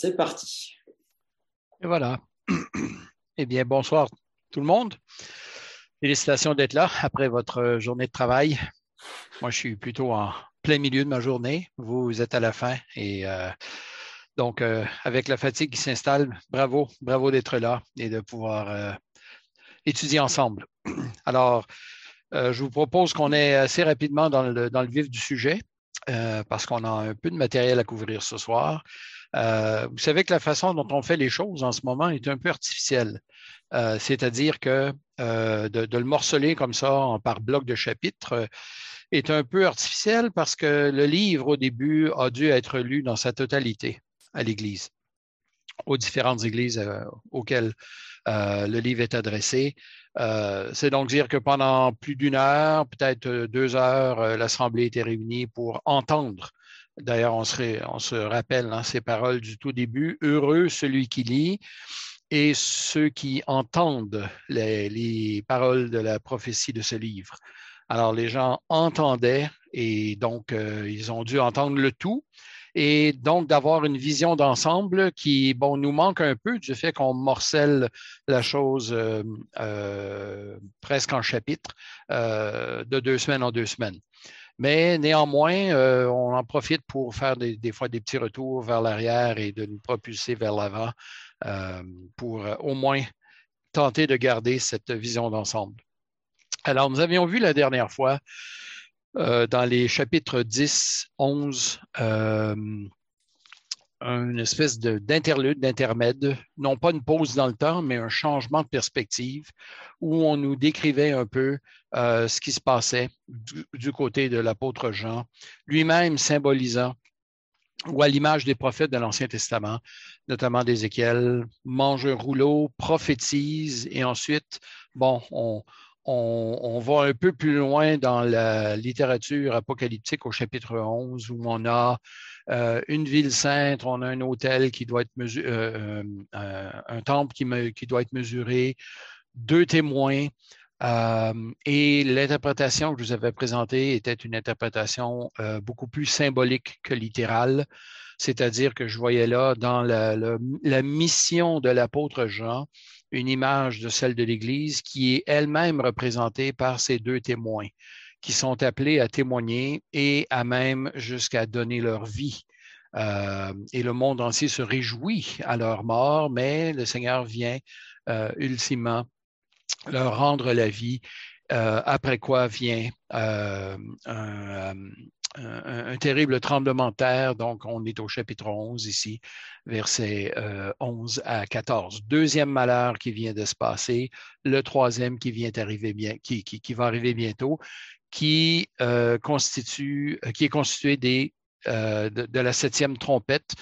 C'est parti. Et voilà. Eh bien, bonsoir tout le monde. Félicitations d'être là après votre journée de travail. Moi, je suis plutôt en plein milieu de ma journée. Vous, êtes à la fin. Et euh, donc, euh, avec la fatigue qui s'installe, bravo, bravo d'être là et de pouvoir euh, étudier ensemble. Alors, je vous propose qu'on ait assez rapidement dans le, dans le vif du sujet parce qu'on a un peu de matériel à couvrir ce soir. Euh, vous savez que la façon dont on fait les choses en ce moment est un peu artificielle. Euh, c'est-à-dire que euh, de, le morceler comme ça par bloc de chapitres est un peu artificiel parce que le livre, au début, a dû être lu dans sa totalité à l'Église, aux différentes églises auxquelles le livre est adressé. c'est donc dire que pendant plus d'une heure, peut-être deux heures, l'Assemblée était réunie pour entendre D'ailleurs, on, se rappelle hein, ces paroles du tout début. Heureux celui qui lit et ceux qui entendent les, paroles de la prophétie de ce livre. Alors, les gens entendaient et donc euh, ils ont dû entendre le tout et donc d'avoir une vision d'ensemble qui, bon, nous manque un peu du fait qu'on morcelle la chose euh, euh, presque en chapitre de deux semaines en deux semaines. Mais néanmoins, euh, on en profite pour faire des, fois des petits retours vers l'arrière et de nous propulser vers l'avant euh, pour euh, au moins tenter de garder cette vision d'ensemble. Alors, nous avions vu la dernière fois dans les chapitres 10, 11, une espèce d'interlude, d'intermède, non pas une pause dans le temps, mais un changement de perspective où on nous décrivait un peu euh, ce qui se passait du, côté de l'apôtre Jean, lui-même symbolisant ou à l'image des prophètes de l'Ancien Testament, notamment d'Ézéchiel, mange un rouleau, prophétise, et ensuite, bon, on, on, va un peu plus loin dans la littérature apocalyptique au chapitre 11, où on a euh, une ville sainte, on a un hôtel qui doit être mesuré, euh, euh, un temple qui, doit être mesuré, deux témoins. et l'interprétation que je vous avais présentée était une interprétation beaucoup plus symbolique que littérale, c'est-à-dire que je voyais là dans la mission de l'apôtre Jean une image de celle de l'Église qui est elle-même représentée par ces deux témoins qui sont appelés à témoigner et à même jusqu'à donner leur vie. Euh, et le monde entier se réjouit à leur mort, mais le Seigneur vient euh, ultimement leur rendre la vie, euh, après quoi vient un, un, terrible tremblement de terre. Donc, on est au chapitre 11 ici, versets 11 à 14. Deuxième malheur qui vient de se passer, le troisième qui vient arriver qui, va arriver bientôt, qui, euh, constitue, euh, qui est constitué euh, de, la septième trompette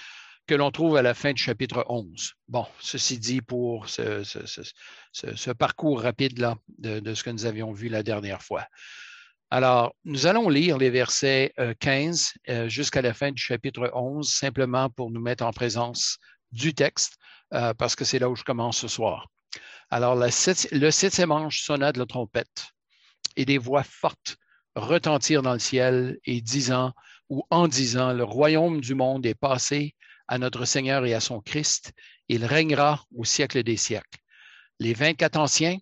que l'on trouve à la fin du chapitre 11. Bon, ceci dit pour ce, parcours rapide-là de, de, ce que nous avions vu la dernière fois. Alors, nous allons lire les versets 15 jusqu'à la fin du chapitre 11, simplement pour nous mettre en présence du texte, parce que c'est là où je commence ce soir. Alors, le septième ange sonna de la trompette et des voix fortes retentirent dans le ciel et disant ou en disant, le royaume du monde est passé à notre Seigneur et à son Christ, il régnera au siècle des siècles. Les vingt-quatre anciens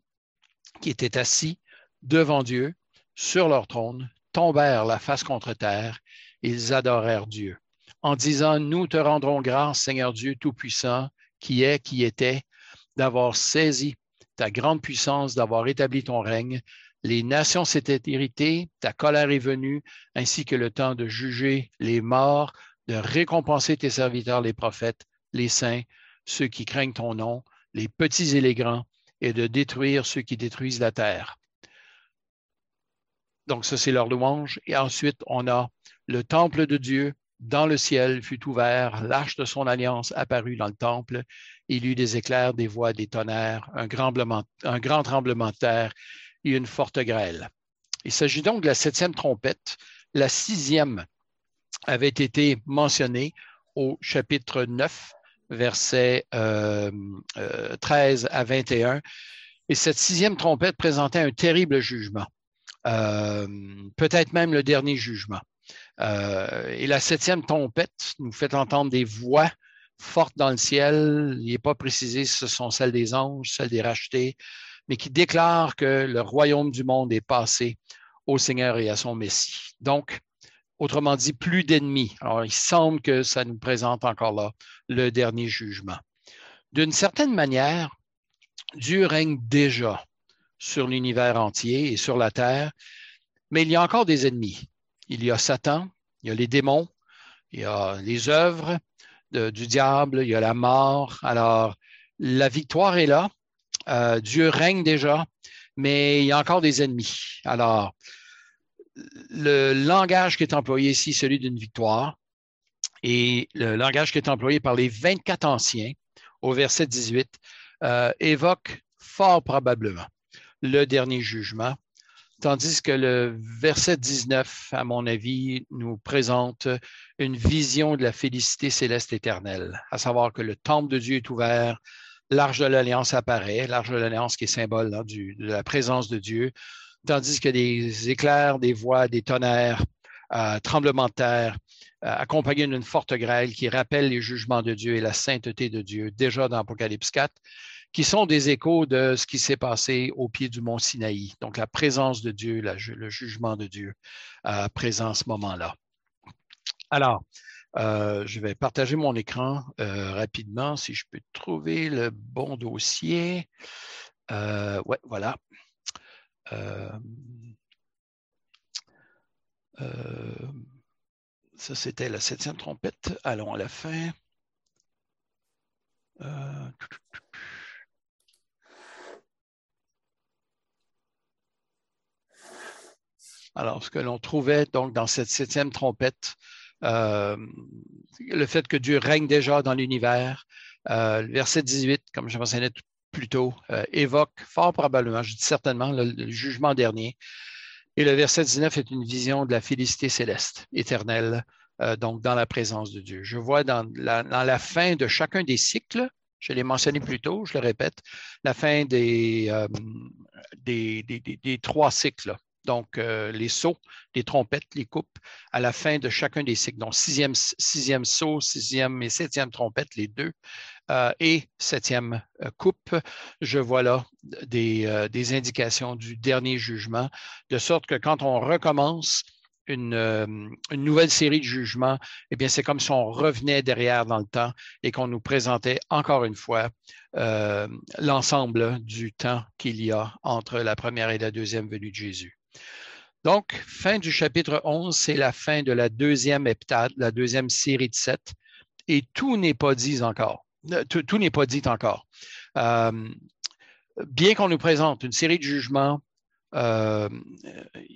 qui étaient assis devant Dieu sur leur trône tombèrent la face contre terre, ils adorèrent Dieu, en disant, Nous te rendrons grâce, Seigneur Dieu Tout-Puissant, qui est, qui était, d'avoir saisi ta grande puissance, d'avoir établi ton règne, les nations s'étaient irritées, ta colère est venue, ainsi que le temps de juger les morts, de récompenser tes serviteurs, les prophètes, les saints, ceux qui craignent ton nom, les petits et les grands, et de détruire ceux qui détruisent la terre. Donc, ça, c'est leur louange. Et ensuite, on a le temple de Dieu dans le ciel fut ouvert, l'arche de son alliance apparut dans le temple. Il eut des éclairs, des voix, des tonnerres, un grand, tremblement de terre et une forte grêle. Il s'agit donc de la septième trompette. La sixième avait été mentionnée au chapitre 9, versets 13 euh, euh, à 21. Et cette sixième trompette présentait un terrible jugement, peut-être même le dernier jugement. et la septième trompette nous fait entendre des voix fortes dans le ciel. Il n'est pas précisé si ce sont celles des anges, celles des rachetés, mais qui déclarent que le royaume du monde est passé au Seigneur et à son Messie. Donc, autrement dit, plus d'ennemis. Alors, il semble que ça nous présente encore là le dernier jugement. D'une certaine manière, Dieu règne déjà sur l'univers entier et sur la terre, mais il y a encore des ennemis. Il y a Satan, il y a les démons, il y a les œuvres du diable, il y a la mort. Alors, la victoire est là. Euh, Dieu règne déjà, mais il y a encore des ennemis. Alors, le langage qui est employé ici, celui d'une victoire, et le langage qui est employé par les 24 anciens au verset 18 euh, évoque fort probablement le dernier jugement, tandis que le verset 19, à mon avis, nous présente une vision de la félicité céleste éternelle, à savoir que le temple de Dieu est ouvert, l'arche de l'alliance apparaît, l'arche de l'alliance qui est symbole de la présence de Dieu, tandis que des éclairs, des voix, des tonnerres, euh, tremblements de terre, euh, accompagnés d'une forte grêle qui rappelle les jugements de Dieu et la sainteté de Dieu, déjà dans Apocalypse 4, qui sont des échos de ce qui s'est passé au pied du mont Sinaï. Donc la présence de Dieu, le jugement de Dieu euh, présent à ce moment-là. Alors, je vais partager mon écran rapidement si je peux trouver le bon dossier. oui, voilà. Euh, euh, ça, c'était la septième trompette. Allons à la fin. Euh, alors, ce que l'on trouvait donc dans cette septième trompette, le fait que Dieu règne déjà dans l'univers, le verset 18, comme je mentionnais plutôt, euh, évoque fort probablement, je dis certainement, le, jugement dernier. Et le verset 19 est une vision de la félicité céleste, éternelle, euh, donc dans la présence de Dieu. Je vois dans la, fin de chacun des cycles, je l'ai mentionné plus tôt, je le répète, la fin euh, des, trois cycles. Donc, les sauts, les trompettes, les coupes, à la fin de chacun des cycles. Donc, sixième, sixième saut, sixième et septième trompette, les deux, euh, et septième euh, coupe, je vois là des, euh, indications du dernier jugement, de sorte que quand on recommence une, une nouvelle série de jugements, eh bien, c'est comme si on revenait derrière dans le temps et qu'on nous présentait encore une fois l'ensemble du temps qu'il y a entre la première et la deuxième venue de Jésus. Donc, fin du chapitre 11, c'est la fin de la deuxième heptade, la deuxième série de sept, et tout n'est pas dit encore tout, n'est pas dit encore. Euh, bien qu'on nous présente une série de jugements, euh,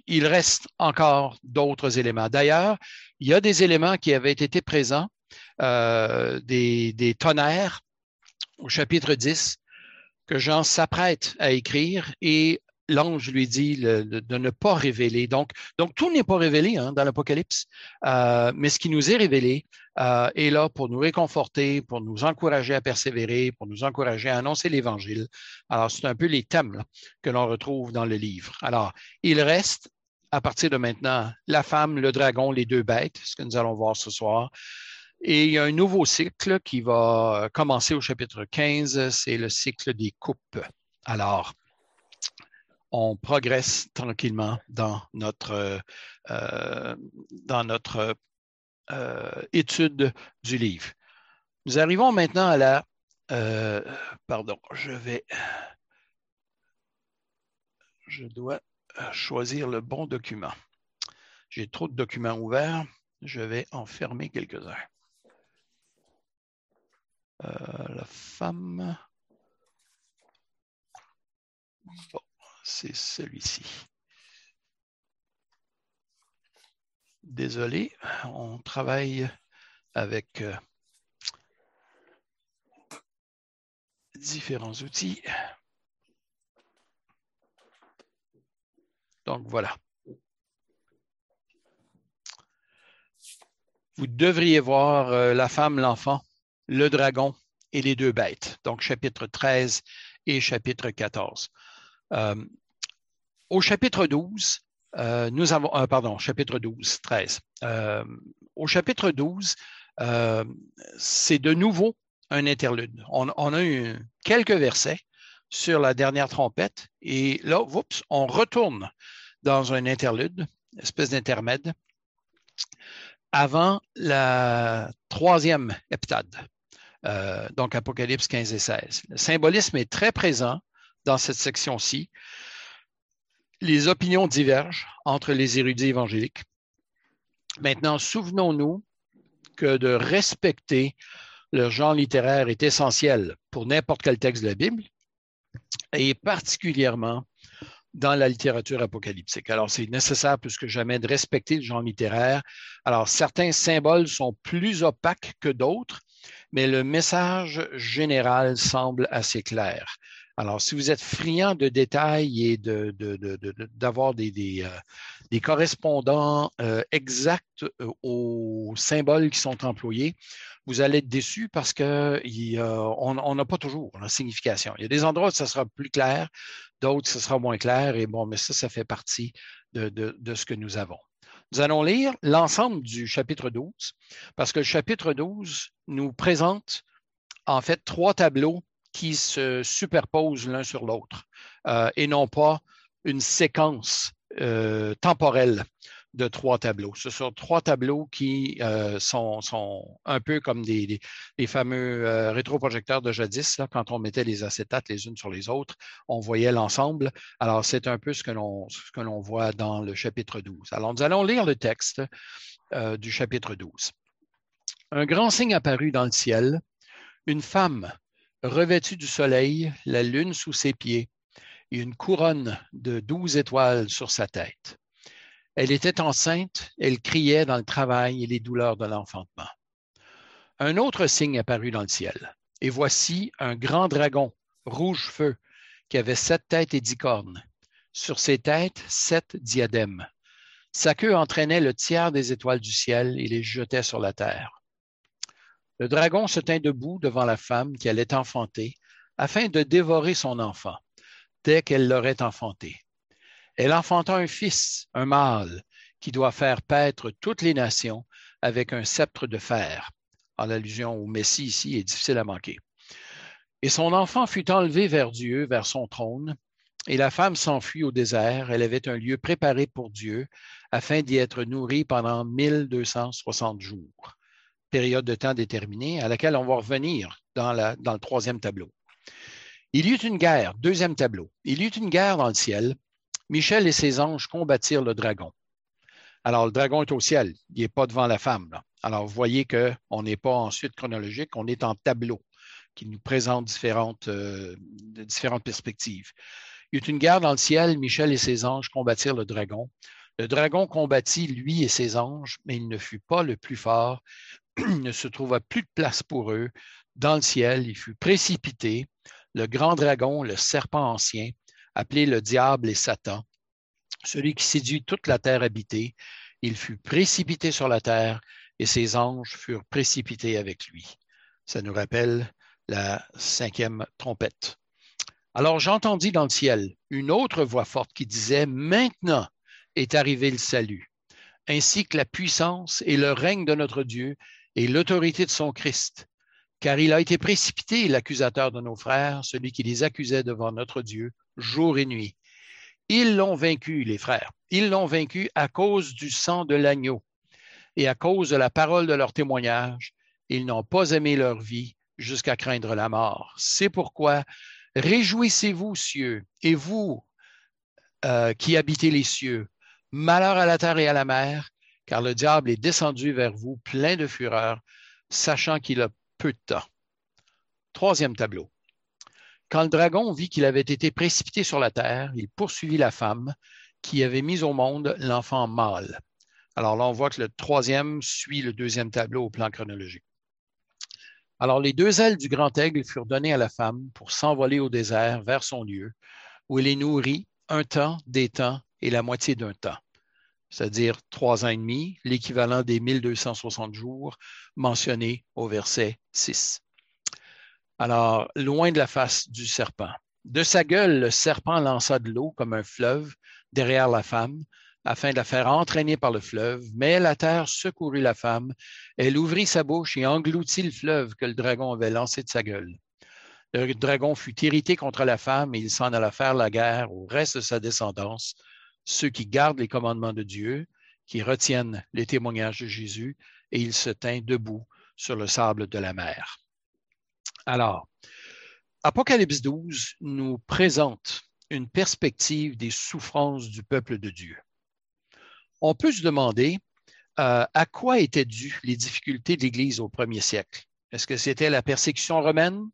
il reste encore d'autres éléments. D'ailleurs, il y a des éléments qui avaient été présents, euh, des, tonnerres au chapitre 10 que Jean s'apprête à écrire et l'ange lui dit de, ne pas révéler. Donc, tout n'est pas révélé hein, dans l'Apocalypse, euh, mais ce qui nous est révélé euh, est là pour nous réconforter, pour nous encourager à persévérer, pour nous encourager à annoncer l'Évangile. Alors, c'est un peu les thèmes que l'on retrouve dans le livre. Alors, il reste à partir de maintenant la femme, le dragon, les deux bêtes, ce que nous allons voir ce soir. Et il y a un nouveau cycle qui va commencer au chapitre 15, c'est le cycle des coupes. Alors, on progresse tranquillement dans notre, euh, dans notre euh, étude du livre. Nous arrivons maintenant à la... Euh, pardon, je vais... Je dois choisir le bon document. J'ai trop de documents ouverts. Je vais en fermer quelques-uns. la femme c'est celui-ci. Désolé, on travaille avec euh, différents outils. Donc voilà. Vous devriez voir euh, la femme, l'enfant, le dragon et les deux bêtes. Donc chapitre 13 et chapitre 14. Euh, au chapitre 12, euh, nous avons, euh, pardon, chapitre 12, 13. au chapitre 12, euh, c'est de nouveau un interlude. On, a eu quelques versets sur la dernière trompette et là, on retourne dans un interlude, espèce d'intermède, avant la troisième heptade, donc Apocalypse 15 et 16. Le symbolisme est très présent dans cette section-ci. Les opinions divergent entre les érudits évangéliques. Maintenant, souvenons-nous que de respecter le genre littéraire est essentiel pour n'importe quel texte de la Bible et particulièrement dans la littérature apocalyptique. Alors, c'est nécessaire plus que jamais de respecter le genre littéraire. Alors, certains symboles sont plus opaques que d'autres, mais le message général semble assez clair. Alors, si vous êtes friand de détails et d'avoir de, des, euh, des, correspondants euh, exacts euh, aux symboles qui sont employés, vous allez être déçu parce qu'on n'a pas toujours la signification. Il y a des endroits où ça sera plus clair, d'autres, ce sera moins clair, et bon, mais ça, ça fait partie de ce que nous avons. Nous allons lire l'ensemble du chapitre 12, parce que le chapitre 12 nous présente en fait trois tableaux qui se superposent l'un sur l'autre euh, et non pas une séquence euh, temporelle de trois tableaux. Ce sont trois tableaux qui euh, sont, un peu comme des, les fameux rétroprojecteurs de jadis, là, quand on mettait les acétates les unes sur les autres, on voyait l'ensemble. Alors, c'est un peu ce que l'on voit dans le chapitre 12. Alors, nous allons lire le texte du chapitre 12. Un grand signe apparut dans le ciel, une femme revêtue du soleil, la lune sous ses pieds et une couronne de douze étoiles sur sa tête. Elle était enceinte, elle criait dans le travail et les douleurs de l'enfantement. Un autre signe apparut dans le ciel, et voici un grand dragon, rouge feu, qui avait sept têtes et dix cornes. Sur ses têtes, sept diadèmes. Sa queue entraînait le tiers des étoiles du ciel et les jetait sur la terre. Le dragon se tint debout devant la femme qui allait enfanter, afin de dévorer son enfant, dès qu'elle l'aurait enfanté. Elle enfanta un fils, un mâle, qui doit faire paître toutes les nations avec un sceptre de fer. En l'allusion au Messie ici est difficile à manquer. Et son enfant fut enlevé vers Dieu, vers son trône, et la femme s'enfuit au désert. Elle avait un lieu préparé pour Dieu, afin d'y être nourrie pendant 1260 jours période de temps déterminée, à laquelle on va revenir dans, le troisième tableau. Il y eut une guerre, deuxième tableau. Il y eut une guerre dans le ciel. Michel et ses anges combattirent le dragon. Alors, le dragon est au ciel, il n'est pas devant la femme. Alors, vous voyez qu'on n'est pas en suite chronologique, on est en tableau qui nous présente différentes, euh, différentes perspectives. Il y eut une guerre dans le ciel, Michel et ses anges combattirent le dragon. Le dragon combattit lui et ses anges, mais il ne fut pas le plus fort, ne se trouva plus de place pour eux. Dans le ciel, il fut précipité. Le grand dragon, le serpent ancien, appelé le diable et Satan, celui qui séduit toute la terre habitée, il fut précipité sur la terre et ses anges furent précipités avec lui. Ça nous rappelle la cinquième trompette. Alors j'entendis dans le ciel une autre voix forte qui disait, Maintenant est arrivé le salut, ainsi que la puissance et le règne de notre Dieu et l'autorité de son Christ, car il a été précipité, l'accusateur de nos frères, celui qui les accusait devant notre Dieu, jour et nuit. Ils l'ont vaincu, les frères. Ils l'ont vaincu à cause du sang de l'agneau et à cause de la parole de leur témoignage. Ils n'ont pas aimé leur vie jusqu'à craindre la mort. C'est pourquoi réjouissez-vous, cieux, et vous euh, qui habitez les cieux. Malheur à la terre et à la mer, car le diable est descendu vers vous plein de fureur, sachant qu'il a peu de temps. Troisième tableau. Quand le dragon vit qu'il avait été précipité sur la terre, il poursuivit la femme qui avait mis au monde l'enfant mâle. Alors là, on voit que le troisième suit le deuxième tableau au plan chronologique. Alors les deux ailes du grand aigle furent données à la femme pour s'envoler au désert vers son lieu, où elle est nourrie un temps, des temps et la moitié d'un temps c'est-à-dire trois ans et demi, l'équivalent des 1260 jours mentionnés au verset 6. Alors, loin de la face du serpent. De sa gueule, le serpent lança de l'eau comme un fleuve derrière la femme, afin de la faire entraîner par le fleuve, mais la terre secourut la femme. Elle ouvrit sa bouche et engloutit le fleuve que le dragon avait lancé de sa gueule. Le dragon fut irrité contre la femme et il s'en alla faire la guerre au reste de sa descendance, ceux qui gardent les commandements de Dieu, qui retiennent les témoignages de Jésus, et il se tint debout sur le sable de la mer. Alors, Apocalypse 12 nous présente une perspective des souffrances du peuple de Dieu. On peut se demander euh, à quoi étaient dues les difficultés de l'Église au premier siècle? Est-ce que c'était la persécution romaine,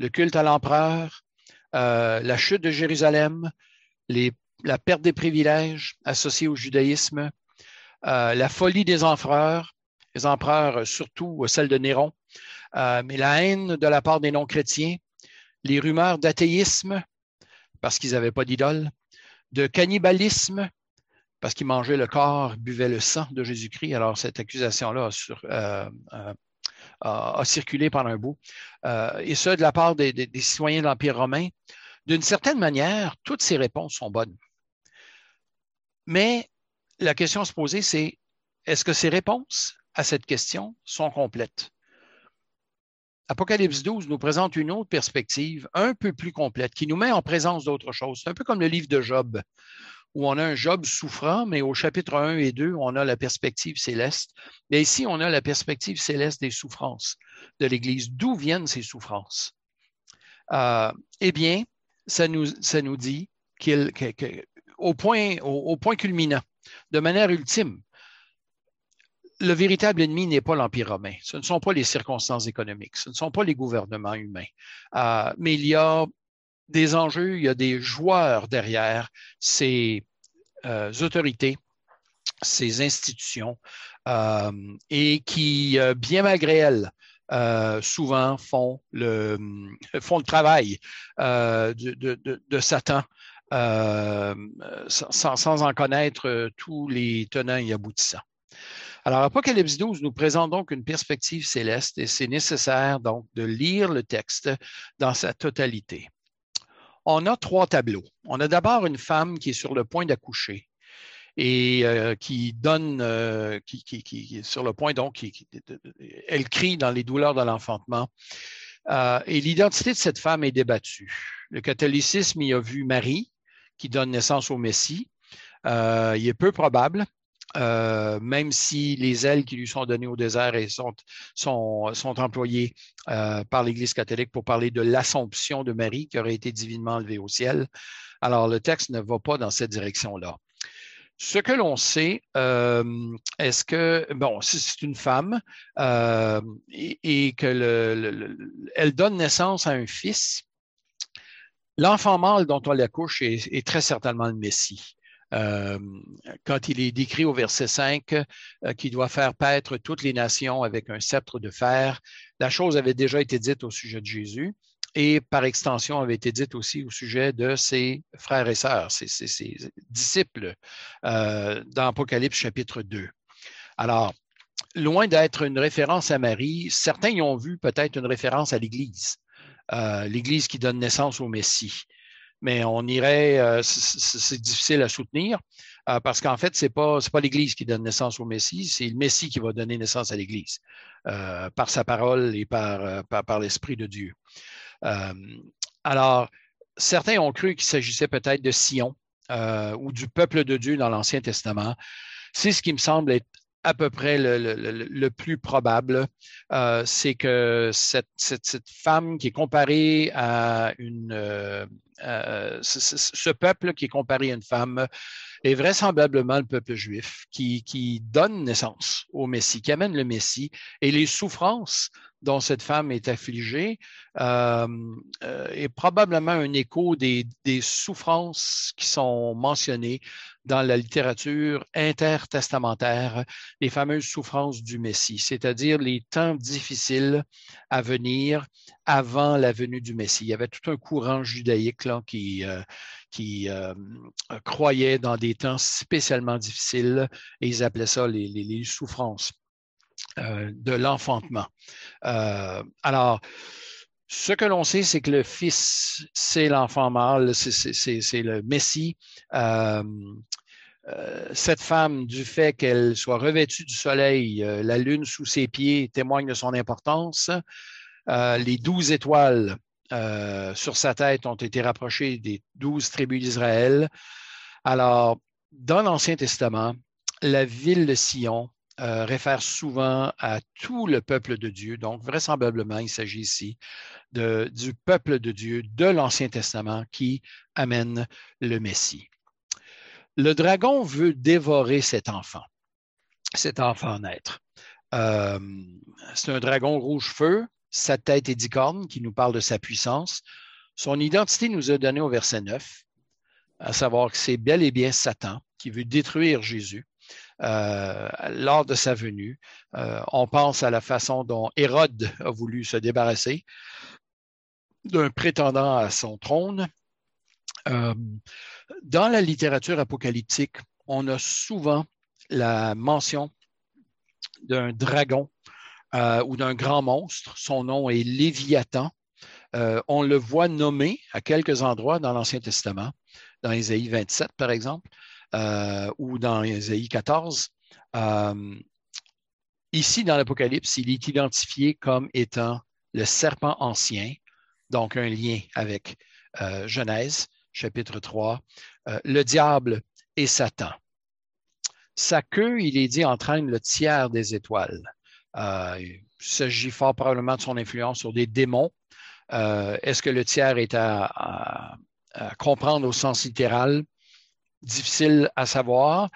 le culte à l'empereur, euh, la chute de Jérusalem, la perte des privilèges associés au judaïsme, euh, la folie des empereurs, les empereurs surtout celle de Néron, mais la haine de la part des non-chrétiens, les rumeurs d'athéisme, parce qu'ils n'avaient pas d'idole, de cannibalisme, parce qu'ils mangeaient le corps, buvaient le sang de Jésus-Christ. Alors, cette accusation-là a, euh, circulé pendant un bout. Euh, et ce, de la part des, citoyens de l'Empire romain. D'une certaine manière, toutes ces réponses sont bonnes. Mais la question à se poser, c'est est-ce que ces réponses à cette question sont complètes? Apocalypse 12 nous présente une autre perspective un peu plus complète qui nous met en présence d'autre chose. C'est un peu comme le livre de Job, où on a un Job souffrant, mais au chapitre 1 et 2, on a la perspective céleste. Mais ici, on a la perspective céleste des souffrances de l'Église. D'où viennent ces souffrances? Euh, eh bien, ça nous, ça nous dit qu'au point, au point culminant, de manière ultime, le véritable ennemi n'est pas l'Empire romain. Ce ne sont pas les circonstances économiques, ce ne sont pas les gouvernements humains. Euh, mais il y a des enjeux, il y a des joueurs derrière ces euh, autorités, ces institutions, euh, et qui, bien malgré elles, souvent font le, font le travail de, Satan sans, sans, en connaître tous les tenants et aboutissants. Alors, Apocalypse 12 nous présente donc une perspective céleste et c'est nécessaire donc de lire le texte dans sa totalité. On a trois tableaux. On a d'abord une femme qui est sur le point d'accoucher et euh, qui donne, euh, qui, qui, est sur le point, donc, qui, elle crie dans les douleurs de l'enfantement. Euh, et l'identité de cette femme est débattue. Le catholicisme y a vu Marie, qui donne naissance au Messie. il est peu probable euh, même si les ailes qui lui sont données au désert sont, sont, sont employées euh, par l'Église catholique pour parler de l'Assomption de Marie qui aurait été divinement enlevée au ciel. Alors, le texte ne va pas dans cette direction-là. Ce que l'on sait, euh, est-ce que, bon, c'est une femme et, et, que le, elle donne naissance à un fils, l'enfant mâle dont on l'accouche est, est très certainement le Messie. Euh, quand il est décrit au verset 5 euh, qu'il doit faire paître toutes les nations avec un sceptre de fer, la chose avait déjà été dite au sujet de Jésus et par extension avait été dite aussi au sujet de ses frères et sœurs, ses, disciples euh, dans Apocalypse chapitre 2. Alors, loin d'être une référence à Marie, certains y ont vu peut-être une référence à l'Église, l'Église qui donne naissance au Messie mais on irait, euh, c'est difficile à soutenir euh, parce qu'en fait, ce n'est pas, l'Église qui donne naissance au Messie, c'est le Messie qui va donner naissance à l'Église euh, par sa parole et par, par, l'Esprit de Dieu. alors, certains ont cru qu'il s'agissait peut-être de Sion ou du peuple de Dieu dans l'Ancien Testament. C'est ce qui me semble être à peu près le, plus probable, euh, c'est que cette, femme qui est comparée à une... Euh, euh, ce, peuple qui est comparé à une femme est vraisemblablement le peuple juif qui, donne naissance au Messie, qui amène le Messie, et les souffrances dont cette femme est affligée est probablement un écho des, souffrances qui sont mentionnées dans la littérature intertestamentaire, les fameuses souffrances du Messie, c'est-à-dire les temps difficiles à venir avant la venue du Messie. Il y avait tout un courant judaïque qui, euh, qui croyait dans des temps spécialement difficiles et ils appelaient ça les souffrances. Euh, de l'enfantement. Euh, alors, ce que l'on sait, c'est que le Fils, c'est l'enfant mâle, c'est le Messie. Euh, cette femme, du fait qu'elle soit revêtue du soleil, la lune sous ses pieds témoigne de son importance. les douze étoiles sur sa tête ont été rapprochées des douze tribus d'Israël. Alors, dans l'Ancien Testament, la ville de Sion euh, réfère souvent à tout le peuple de Dieu. Donc, vraisemblablement, il s'agit ici du peuple de Dieu de l'Ancien Testament qui amène le Messie. Le dragon veut dévorer cet enfant, cet enfant naître. Euh, c'est un dragon rouge-feu, sa tête est dicorne qui nous parle de sa puissance. Son identité nous est donnée au verset 9, à savoir que c'est bel et bien Satan qui veut détruire Jésus. Euh, lors de sa venue. Euh, on pense à la façon dont Hérode a voulu se débarrasser d'un prétendant à son trône. Euh, dans la littérature apocalyptique, on a souvent la mention d'un dragon ou d'un grand monstre. Son nom est Léviathan. on le voit nommé à quelques endroits dans l'Ancien Testament, dans Ésaïe 27 par exemple. Euh, ou dans Ésaïe 14. Euh, ici, dans l'Apocalypse, il est identifié comme étant le serpent ancien, donc un lien avec euh, Genèse, chapitre 3, le diable et Satan. Sa queue, il est dit, entraîne le tiers des étoiles. il s'agit fort probablement de son influence sur des démons. Est-ce que le tiers est à comprendre au sens littéral? Difficile à savoir,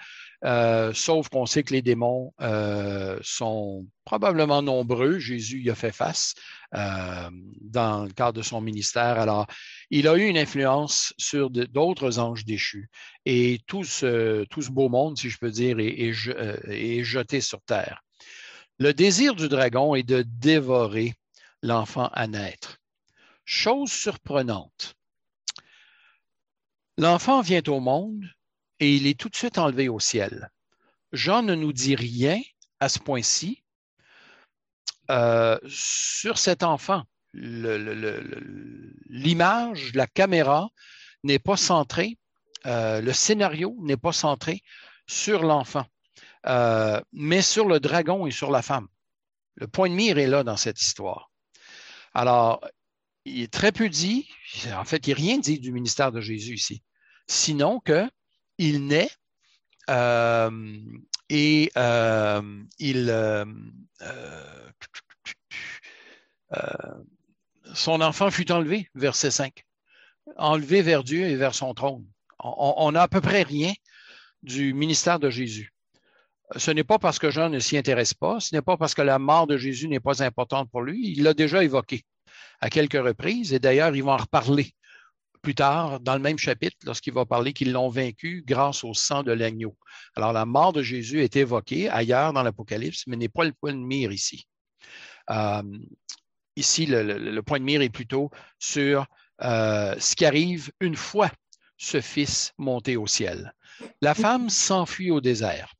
euh, sauf qu'on sait que les démons euh, sont probablement nombreux. Jésus y a fait face euh, dans le cadre de son ministère. Alors, il a eu une influence sur d'autres anges déchus. Et tout ce, tout ce, beau monde, si je peux dire, est, est jeté sur terre. Le désir du dragon est de dévorer l'enfant à naître. Chose surprenante. L'enfant vient au monde et il est tout de suite enlevé au ciel. Jean ne nous dit rien à ce point-ci euh, sur cet enfant. L'image, la caméra n'est pas centrée, euh, le scénario n'est pas centré sur l'enfant, euh, mais sur le dragon et sur la femme. Le point de mire est là dans cette histoire. Alors, il est très peu dit, en fait, il a rien dit du ministère de Jésus ici, sinon que il naît euh, et euh, il, euh, son enfant fut enlevé, verset 5, enlevé vers Dieu et vers son trône. On n'a à peu près rien du ministère de Jésus. Ce n'est pas parce que Jean ne s'y intéresse pas, ce n'est pas parce que la mort de Jésus n'est pas importante pour lui. Il l'a déjà évoqué à quelques reprises et d'ailleurs, il va en reparler plus tard, dans le même chapitre, lorsqu'il va parler qu'ils l'ont vaincu grâce au sang de l'agneau. Alors, la mort de Jésus est évoquée ailleurs dans l'Apocalypse, mais n'est pas le point de mire ici. Euh, ici, le, point de mire est plutôt sur euh, ce qui arrive une fois ce Fils monté au ciel. La femme s'enfuit au désert.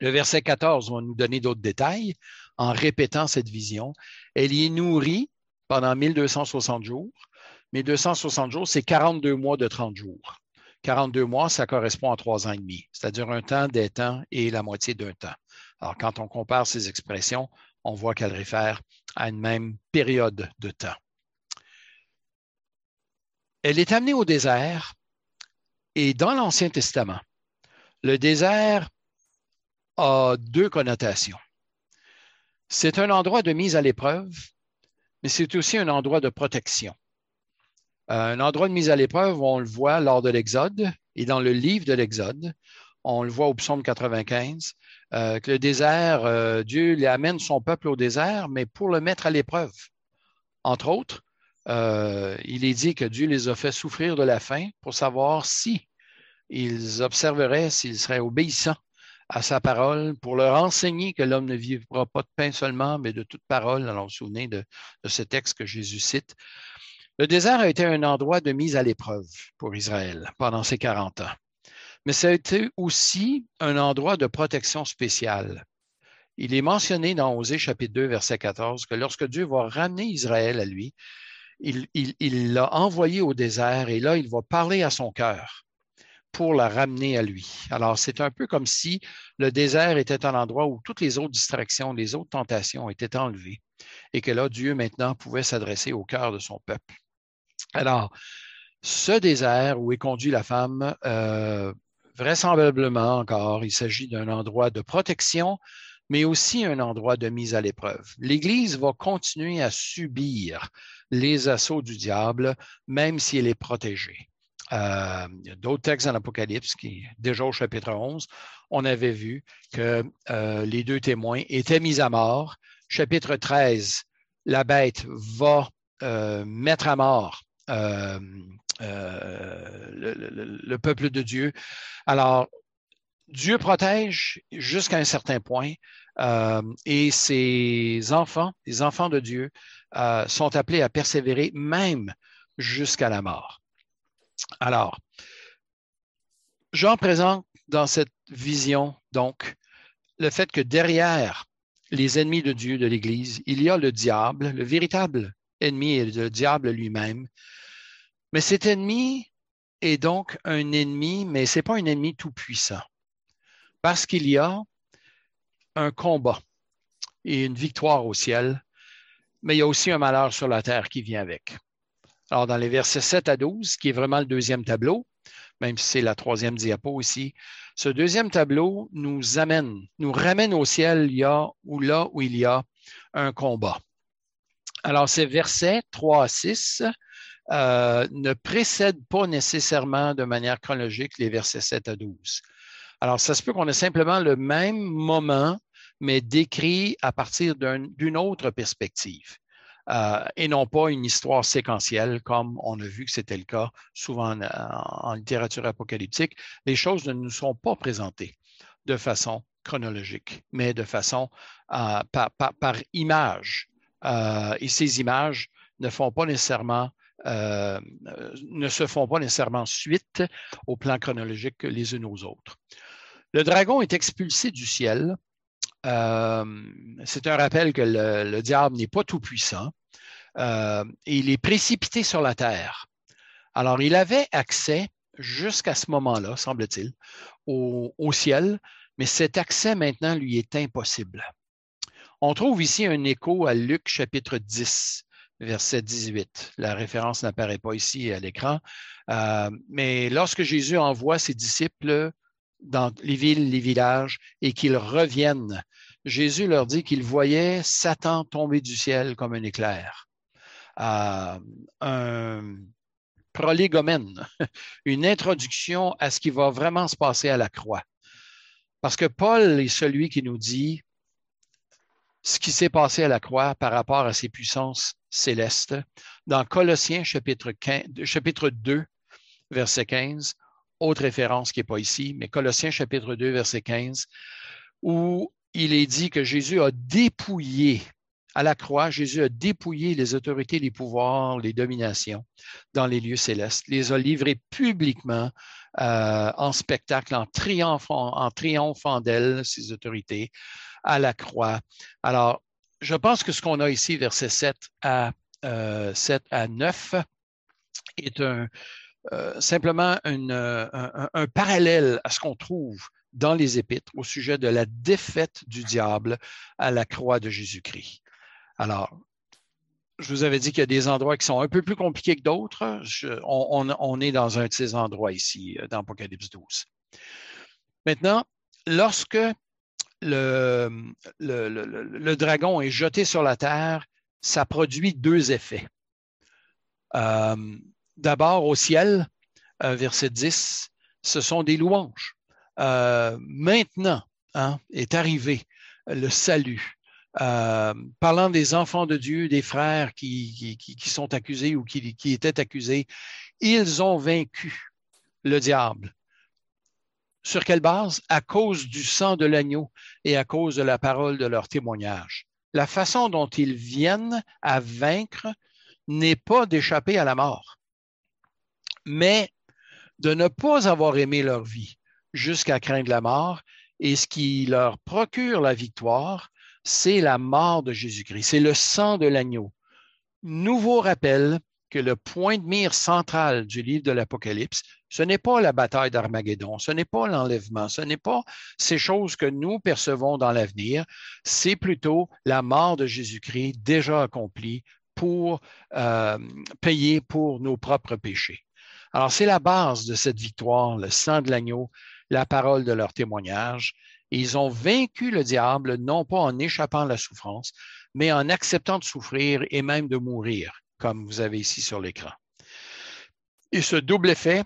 Le verset 14 va nous donner d'autres détails en répétant cette vision. Elle y est nourrie pendant 1260 jours. 1260 jours, c'est 42 mois de 30 jours. 42 mois, ça correspond à trois ans et demi, c'est-à-dire un temps, des temps et la moitié d'un temps. Alors, quand on compare ces expressions, on voit qu'elles réfèrent à une même période de temps. Elle est amenée au désert et dans l'Ancien Testament, le désert a deux connotations. C'est un endroit de mise à l'épreuve, mais c'est aussi un endroit de protection. Euh, un endroit de mise à l'épreuve, on le voit lors de l'Exode et dans le livre de l'Exode. On le voit au psaume 95, euh, que le désert, euh, Dieu amène son peuple au désert, mais pour le mettre à l'épreuve. Entre autres, il est dit que Dieu les a fait souffrir de la faim pour savoir si ils observeraient, s'ils seraient obéissants à sa parole, pour leur enseigner que l'homme ne vivra pas de pain seulement, mais de toute parole. Alors, vous vous souvenez de ce texte que Jésus cite. Le désert a été un endroit de mise à l'épreuve pour Israël pendant ces 40 ans. Mais ça a été aussi un endroit de protection spéciale. Il est mentionné dans Osée chapitre 2, verset 14, que lorsque Dieu va ramener Israël à lui, il l'a envoyé au désert et là, il va parler à son cœur pour la ramener à lui. Alors, c'est un peu comme si le désert était un endroit où toutes les autres distractions, les autres tentations étaient enlevées et que là, Dieu maintenant pouvait s'adresser au cœur de son peuple. Alors, ce désert où est conduite la femme, euh, vraisemblablement encore, il s'agit d'un endroit de protection, mais aussi un endroit de mise à l'épreuve. L'Église va continuer à subir les assauts du diable, même si elle est protégée. Euh, d'autres textes dans l'Apocalypse, qui, déjà au chapitre 11, on avait vu que euh, les deux témoins étaient mis à mort. Chapitre 13, la bête va mettre à mort le, peuple de Dieu. Alors, Dieu protège jusqu'à un certain point et ses enfants, les enfants de Dieu, sont appelés à persévérer même jusqu'à la mort. Alors, Jean présente dans cette vision, donc, le fait que derrière les ennemis de Dieu, de l'Église, il y a le diable, le véritable ennemi est le diable lui-même. Mais cet ennemi est donc un ennemi, mais ce n'est pas un ennemi tout-puissant, parce qu'il y a un combat et une victoire au ciel, mais il y a aussi un malheur sur la terre qui vient avec. Alors, dans les versets 7 à 12, qui est vraiment le deuxième tableau, même si c'est la troisième diapo ici, ce deuxième tableau nous amène, nous ramène au ciel il y a, ou là où il y a un combat. Alors, ces versets 3 à 6 euh, ne précèdent pas nécessairement de manière chronologique les versets 7 à 12. Alors, ça se peut qu'on ait simplement le même moment, mais décrit à partir d'une autre perspective. Euh, et non pas une histoire séquentielle comme on a vu que c'était le cas souvent en, littérature apocalyptique. Les choses ne nous sont pas présentées de façon chronologique, mais de façon euh, par, image. Euh, et ces images nécessairement ne se font pas nécessairement suite au plan chronologique les unes aux autres. Le dragon est expulsé du ciel. c'est un rappel que le diable n'est pas tout puissant. Euh, il est précipité sur la terre. Alors, il avait accès jusqu'à ce moment-là, semble-t-il, au, ciel, mais cet accès maintenant lui est impossible. On trouve ici un écho à Luc chapitre 10, verset 18. La référence n'apparaît pas ici à l'écran, euh, mais lorsque Jésus envoie ses disciples dans les villes, les villages, et qu'ils reviennent, Jésus leur dit qu'il voyait Satan tomber du ciel comme un éclair un prolégomène, une introduction à ce qui va vraiment se passer à la croix. Parce que Paul est celui qui nous dit ce qui s'est passé à la croix par rapport à ses puissances célestes. Dans Colossiens chapitre, 15, chapitre 2, verset 15, autre référence qui n'est pas ici, mais Colossiens chapitre 2, verset 15, où il est dit que Jésus a dépouillé à la croix, Jésus a dépouillé les autorités, les pouvoirs, les dominations dans les lieux célestes, les a livrés publiquement euh, en spectacle, en triomphant, en triomphant d'elles, ces autorités, à la croix. Alors, je pense que ce qu'on a ici, versets 7 à, 7 euh, à 9, est euh, simplement un, parallèle à ce qu'on trouve dans les Épîtres au sujet de la défaite du diable à la croix de Jésus-Christ. Alors, je vous avais dit qu'il y a des endroits qui sont un peu plus compliqués que d'autres. On, est dans un de ces endroits ici, euh, dans Apocalypse 12. Maintenant, lorsque le, dragon est jeté sur la terre, ça produit deux effets. Euh, d'abord, au ciel, euh, verset 10, ce sont des louanges. maintenant hein, est arrivé le salut, euh, parlant des enfants de Dieu, des frères qui, sont accusés ou qui, qui, étaient accusés, ils ont vaincu le diable. Sur quelle base? À cause du sang de l'agneau et à cause de la parole de leur témoignage. La façon dont ils viennent à vaincre n'est pas d'échapper à la mort, mais de ne pas avoir aimé leur vie jusqu'à craindre la mort et ce qui leur procure la victoire, c'est la mort de Jésus-Christ, c'est le sang de l'agneau. Nouveau rappel que le point de mire central du livre de l'Apocalypse, Ce n'est pas la bataille d'Armageddon, ce n'est pas l'enlèvement, ce n'est pas ces choses que nous percevons dans l'avenir, c'est plutôt la mort de Jésus-Christ déjà accomplie pour euh, payer pour nos propres péchés. Alors c'est la base de cette victoire, le sang de l'agneau, la parole de leur témoignage. Ils ont vaincu le diable, non pas en échappant à la souffrance, mais en acceptant de souffrir et même de mourir, comme vous avez ici sur l'écran. Et ce double effet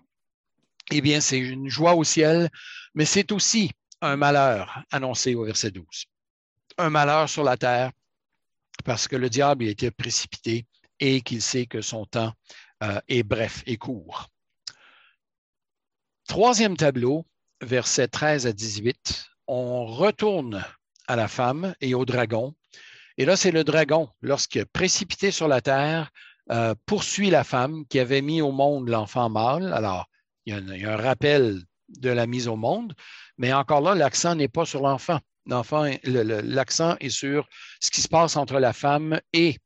eh bien, c'est une joie au ciel, mais c'est aussi un malheur annoncé au verset 12. Un malheur sur la terre parce que le diable a été précipité et qu'il sait que son temps euh, est bref et court. Troisième tableau, versets 13 à 18, on retourne à la femme et au dragon. Et là, c'est le dragon, lorsque précipité sur la terre, euh, poursuit la femme qui avait mis au monde l'enfant mâle. Alors, il y, a un, rappel de la mise au monde, mais encore là, l'accent n'est pas sur l'enfant. L'enfant, l'accent est sur ce qui se passe entre la femme et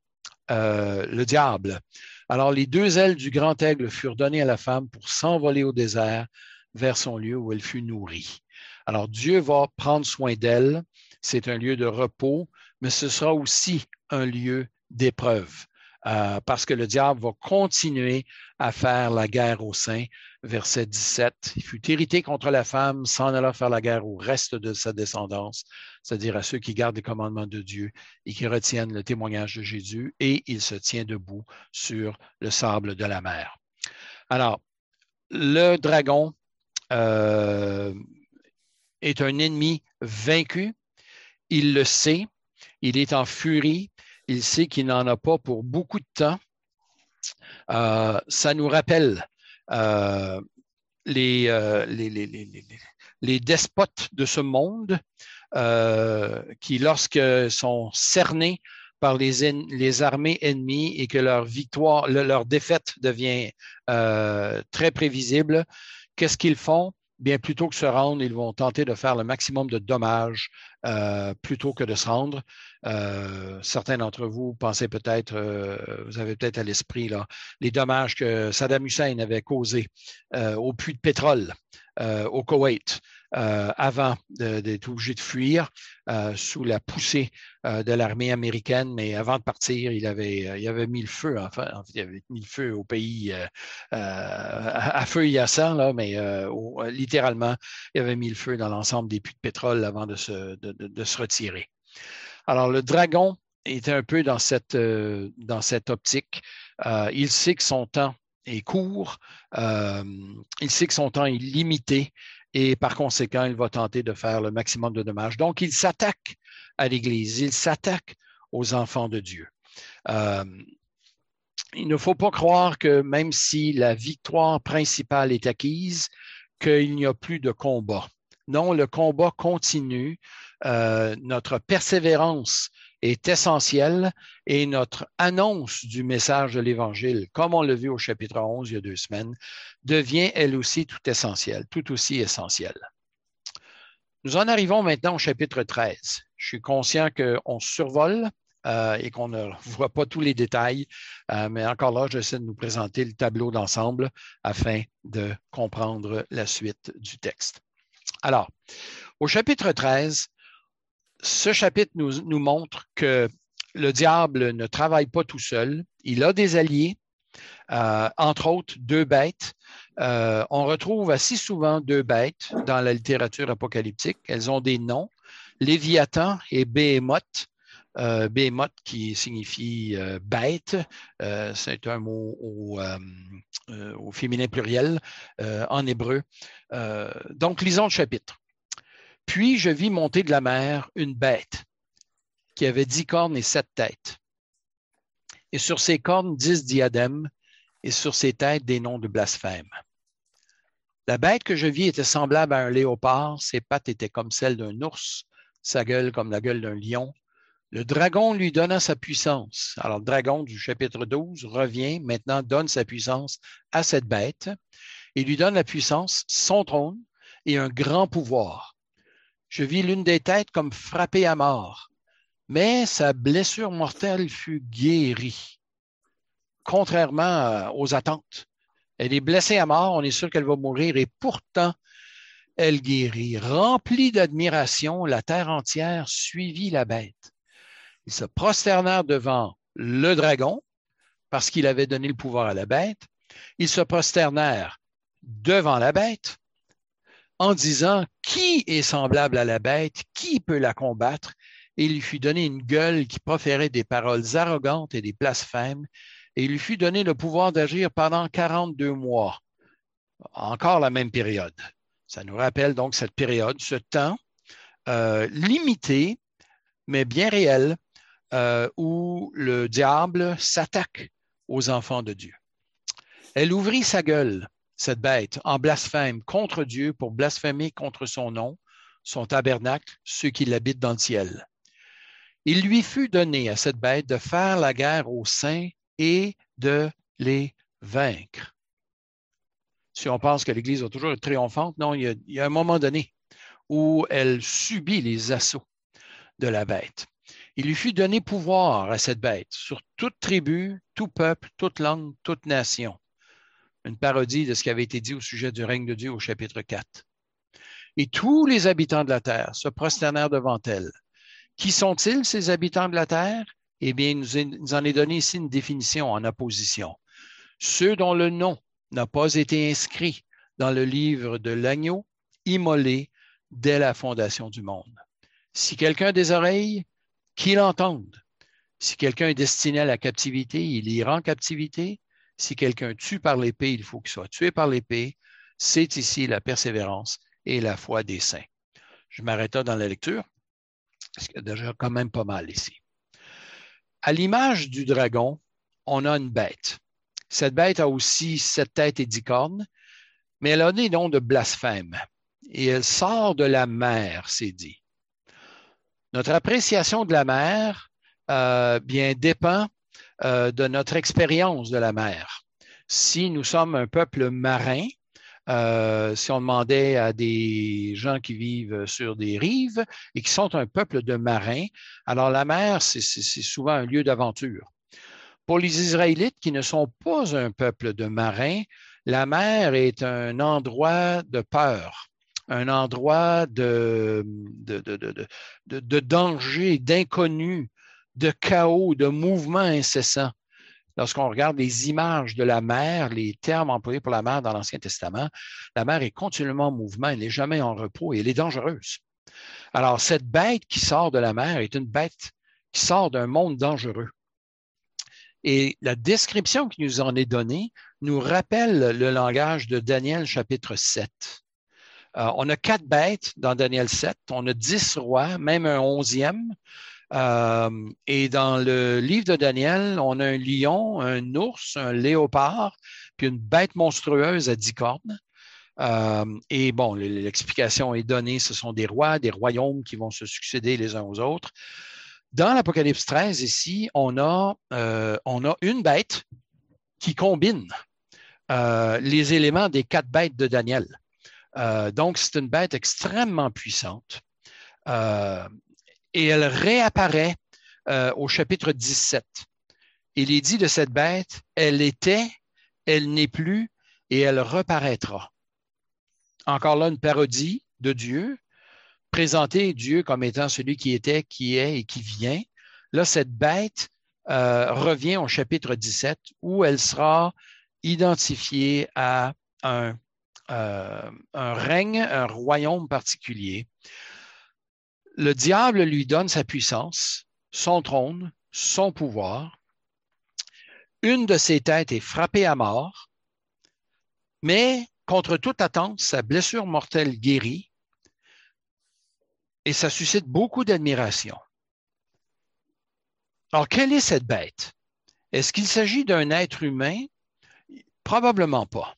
euh, le diable. Alors, les deux ailes du grand aigle furent données à la femme pour s'envoler au désert vers son lieu où elle fut nourrie. Alors, Dieu va prendre soin d'elle. C'est un lieu de repos, mais ce sera aussi un lieu d'épreuve. Euh, parce que le diable va continuer à faire la guerre au sein. Verset 17, il fut irrité contre la femme, s'en alla faire la guerre au reste de sa descendance, c'est-à-dire à ceux qui gardent les commandements de Dieu et qui retiennent le témoignage de Jésus, et il se tient debout sur le sable de la mer. Alors, le dragon euh, est un ennemi vaincu, il le sait, il est en furie, il sait qu'il n'en a pas pour beaucoup de temps. Euh, ça nous rappelle euh, euh, les, despotes de ce monde qui, lorsque sont cernés par les, armées ennemies et que leur victoire, leur défaite devient très prévisible, qu'est-ce qu'ils font? bien plutôt que se rendre, ils vont tenter de faire le maximum de dommages plutôt que de se rendre. Euh, certains d'entre vous pensez peut-être, euh, vous avez peut-être à l'esprit là, les dommages que Saddam Hussein avait causés au puits de pétrole au Koweït. Euh, avant d'être obligé de fuir euh, sous la poussée euh, de l'armée américaine, mais avant de partir, il avait, il avait mis le feu, enfin, il avait mis le feu au pays à, ça, là, mais littéralement, il avait mis le feu dans l'ensemble des puits de pétrole avant de se, de, se retirer. Alors, le dragon est un peu dans cette, cette optique. il sait que son temps est court, il sait que son temps est limité et par conséquent, il va tenter de faire le maximum de dommages. Donc, il s'attaque à l'Église, il s'attaque aux enfants de Dieu. Euh, il ne faut pas croire que même si la victoire principale est acquise, qu'il n'y a plus de combat. Non, le combat continue. Euh, notre persévérance est essentielle et notre annonce du message de l'Évangile, comme on l'a vu au chapitre 11 il y a deux semaines, devient elle aussi tout essentielle, tout aussi essentielle. Nous en arrivons maintenant au chapitre 13. Je suis conscient qu'on survole euh, et qu'on ne voit pas tous les détails, euh, mais encore là, j'essaie de nous présenter le tableau d'ensemble afin de comprendre la suite du texte. Alors, au chapitre 13, ce chapitre nous, montre que le diable ne travaille pas tout seul. Il a des alliés, euh, entre autres deux bêtes. Euh, on retrouve assez souvent deux bêtes dans la littérature apocalyptique. Elles ont des noms, Léviathan et Behemoth. Euh, qui signifie euh, bête, c'est un mot au, au féminin pluriel en hébreu. donc, lisons le chapitre. Puis je vis monter de la mer une bête qui avait dix cornes et sept têtes. Et sur ses cornes, dix diadèmes, et sur ses têtes, des noms de blasphème. La bête que je vis était semblable à un léopard, ses pattes étaient comme celles d'un ours, sa gueule comme la gueule d'un lion. Le dragon lui donna sa puissance. Alors, le dragon du chapitre 12 revient, maintenant donne sa puissance à cette bête et lui donne la puissance, son trône et un grand pouvoir. Je vis l'une des têtes comme frappée à mort, mais sa blessure mortelle fut guérie, contrairement aux attentes. Elle est blessée à mort, on est sûr qu'elle va mourir, et pourtant, elle guérit. Remplie d'admiration, la terre entière suivit la bête. Ils se prosternèrent devant le dragon, parce qu'il avait donné le pouvoir à la bête. Ils se prosternèrent devant la bête en disant Qui est semblable à la bête Qui peut la combattre Et il lui fut donné une gueule qui proférait des paroles arrogantes et des blasphèmes, et il lui fut donné le pouvoir d'agir pendant 42 mois. Encore la même période. Ça nous rappelle donc cette période, ce temps euh, limité, mais bien réel, euh, où le diable s'attaque aux enfants de Dieu. Elle ouvrit sa gueule, cette bête, en blasphème contre Dieu pour blasphémer contre son nom, son tabernacle, ceux qui l'habitent dans le ciel. Il lui fut donné à cette bête de faire la guerre aux saints et de les vaincre si on pense que l'Église va toujours être triomphante, non, il y, a, un moment donné où elle subit les assauts de la bête. Il lui fut donné pouvoir à cette bête sur toute tribu, tout peuple, toute langue, toute nation. Une parodie de ce qui avait été dit au sujet du règne de Dieu au chapitre 4. Et tous les habitants de la terre se prosternèrent devant elle. Qui sont-ils, ces habitants de la terre? Eh bien, il nous en est donné ici une définition en opposition. Ceux dont le nom n'a pas été inscrit dans le livre de l'agneau immolé dès la fondation du monde. Si quelqu'un a des oreilles, qu'il entende. Si quelqu'un est destiné à la captivité, il ira en captivité. Si quelqu'un tue par l'épée, il faut qu'il soit tué par l'épée. C'est ici la persévérance et la foi des saints. Je m'arrête dans la lecture, parce qu'il y a déjà quand même pas mal ici. À l'image du dragon, on a une bête. Cette bête a aussi sept têtes et dix cornes, mais elle a des noms de blasphème. Et elle sort de la mer, c'est dit. Notre appréciation de la mer euh, bien dépend euh, de notre expérience de la mer. Si nous sommes un peuple marin, euh, si on demandait à des gens qui vivent sur des rives et qui sont un peuple de marins, alors la mer, c'est souvent un lieu d'aventure. Pour les Israélites qui ne sont pas un peuple de marins, la mer est un endroit de peur, un endroit de, de, danger, d'inconnu, de chaos, de mouvement incessant. Lorsqu'on regarde les images de la mer, les termes employés pour la mer dans l'Ancien Testament, la mer est continuellement en mouvement, elle n'est jamais en repos et elle est dangereuse. Alors, cette bête qui sort de la mer est une bête qui sort d'un monde dangereux. Et la description qui nous en est donnée nous rappelle le langage de Daniel chapitre 7. Euh, on a quatre bêtes dans Daniel 7, on a dix rois, même un onzième. Euh, et dans le livre de Daniel, on a un lion, un ours, un léopard, puis une bête monstrueuse à dix cornes. Euh, et bon, l'explication est donnée, ce sont des rois, des royaumes qui vont se succéder les uns aux autres. Dans l'Apocalypse 13, ici, on a, euh, on a une bête qui combine les éléments des quatre bêtes de Daniel. Donc, c'est une bête extrêmement puissante. Et elle réapparaît au chapitre 17. Il est dit de cette bête, elle était, elle n'est plus, et elle reparaîtra. Encore là, une parodie de Dieu, présenter Dieu comme étant celui qui était, qui est et qui vient, là, cette bête euh, revient au chapitre 17 où elle sera identifiée à un, euh, un règne, un royaume particulier. Le diable lui donne sa puissance, son trône, son pouvoir. Une de ses têtes est frappée à mort, mais contre toute attente, sa blessure mortelle guérit et ça suscite beaucoup d'admiration. Alors, quelle est cette bête? Est-ce qu'il s'agit d'un être humain? Probablement pas.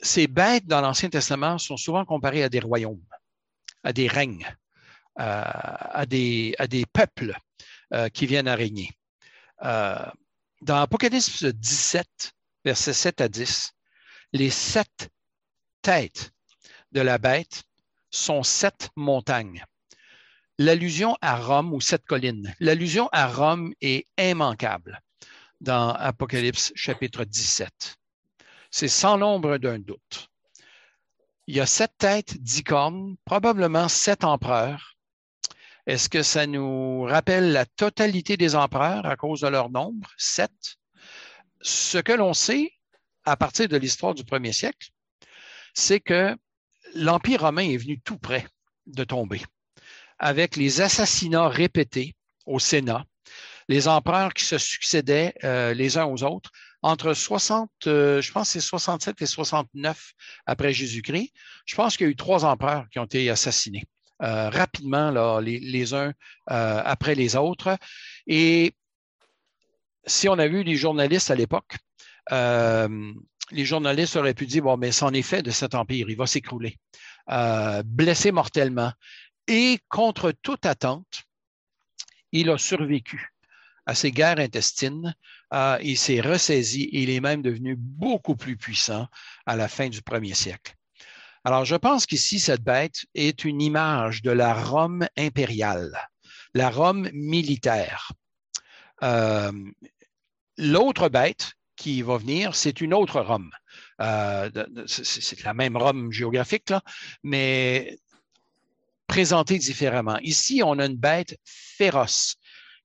Ces bêtes dans l'Ancien Testament sont souvent comparées à des royaumes, à des règnes, euh, à, des, peuples euh, qui viennent à régner. Euh, dans Apocalypse 17, versets 7 à 10, les sept têtes de la bête sont sept montagnes. L'allusion à Rome ou sept collines, l'allusion à Rome est immanquable dans Apocalypse chapitre 17. C'est sans l'ombre d'un doute. Il y a sept têtes, dix cornes, probablement sept empereurs. Est-ce que ça nous rappelle la totalité des empereurs à cause de leur nombre? Sept. Ce que l'on sait à partir de l'histoire du premier siècle, c'est que l'Empire romain est venu tout près de tomber, avec les assassinats répétés au Sénat, les empereurs qui se succédaient euh, les uns aux autres, entre 60, euh, je pense c'est 67 et 69 après Jésus-Christ, je pense qu'il y a eu trois empereurs qui ont été assassinés euh, rapidement, les, uns euh, après les autres. Et si on a vu les journalistes à l'époque, les journalistes auraient pu dire, bon, mais c'en est fait de cet empire, il va s'écrouler, blessé mortellement. Et contre toute attente, il a survécu à ces guerres intestines. Euh, il s'est ressaisi il est même devenu beaucoup plus puissant à la fin du premier siècle. Alors, je pense qu'ici, cette bête est une image de la Rome impériale, la Rome militaire. Euh, l'autre bête qui va venir, c'est une autre Rome. Euh, c'est la même Rome géographique, mais présentée différemment. Ici, on a une bête féroce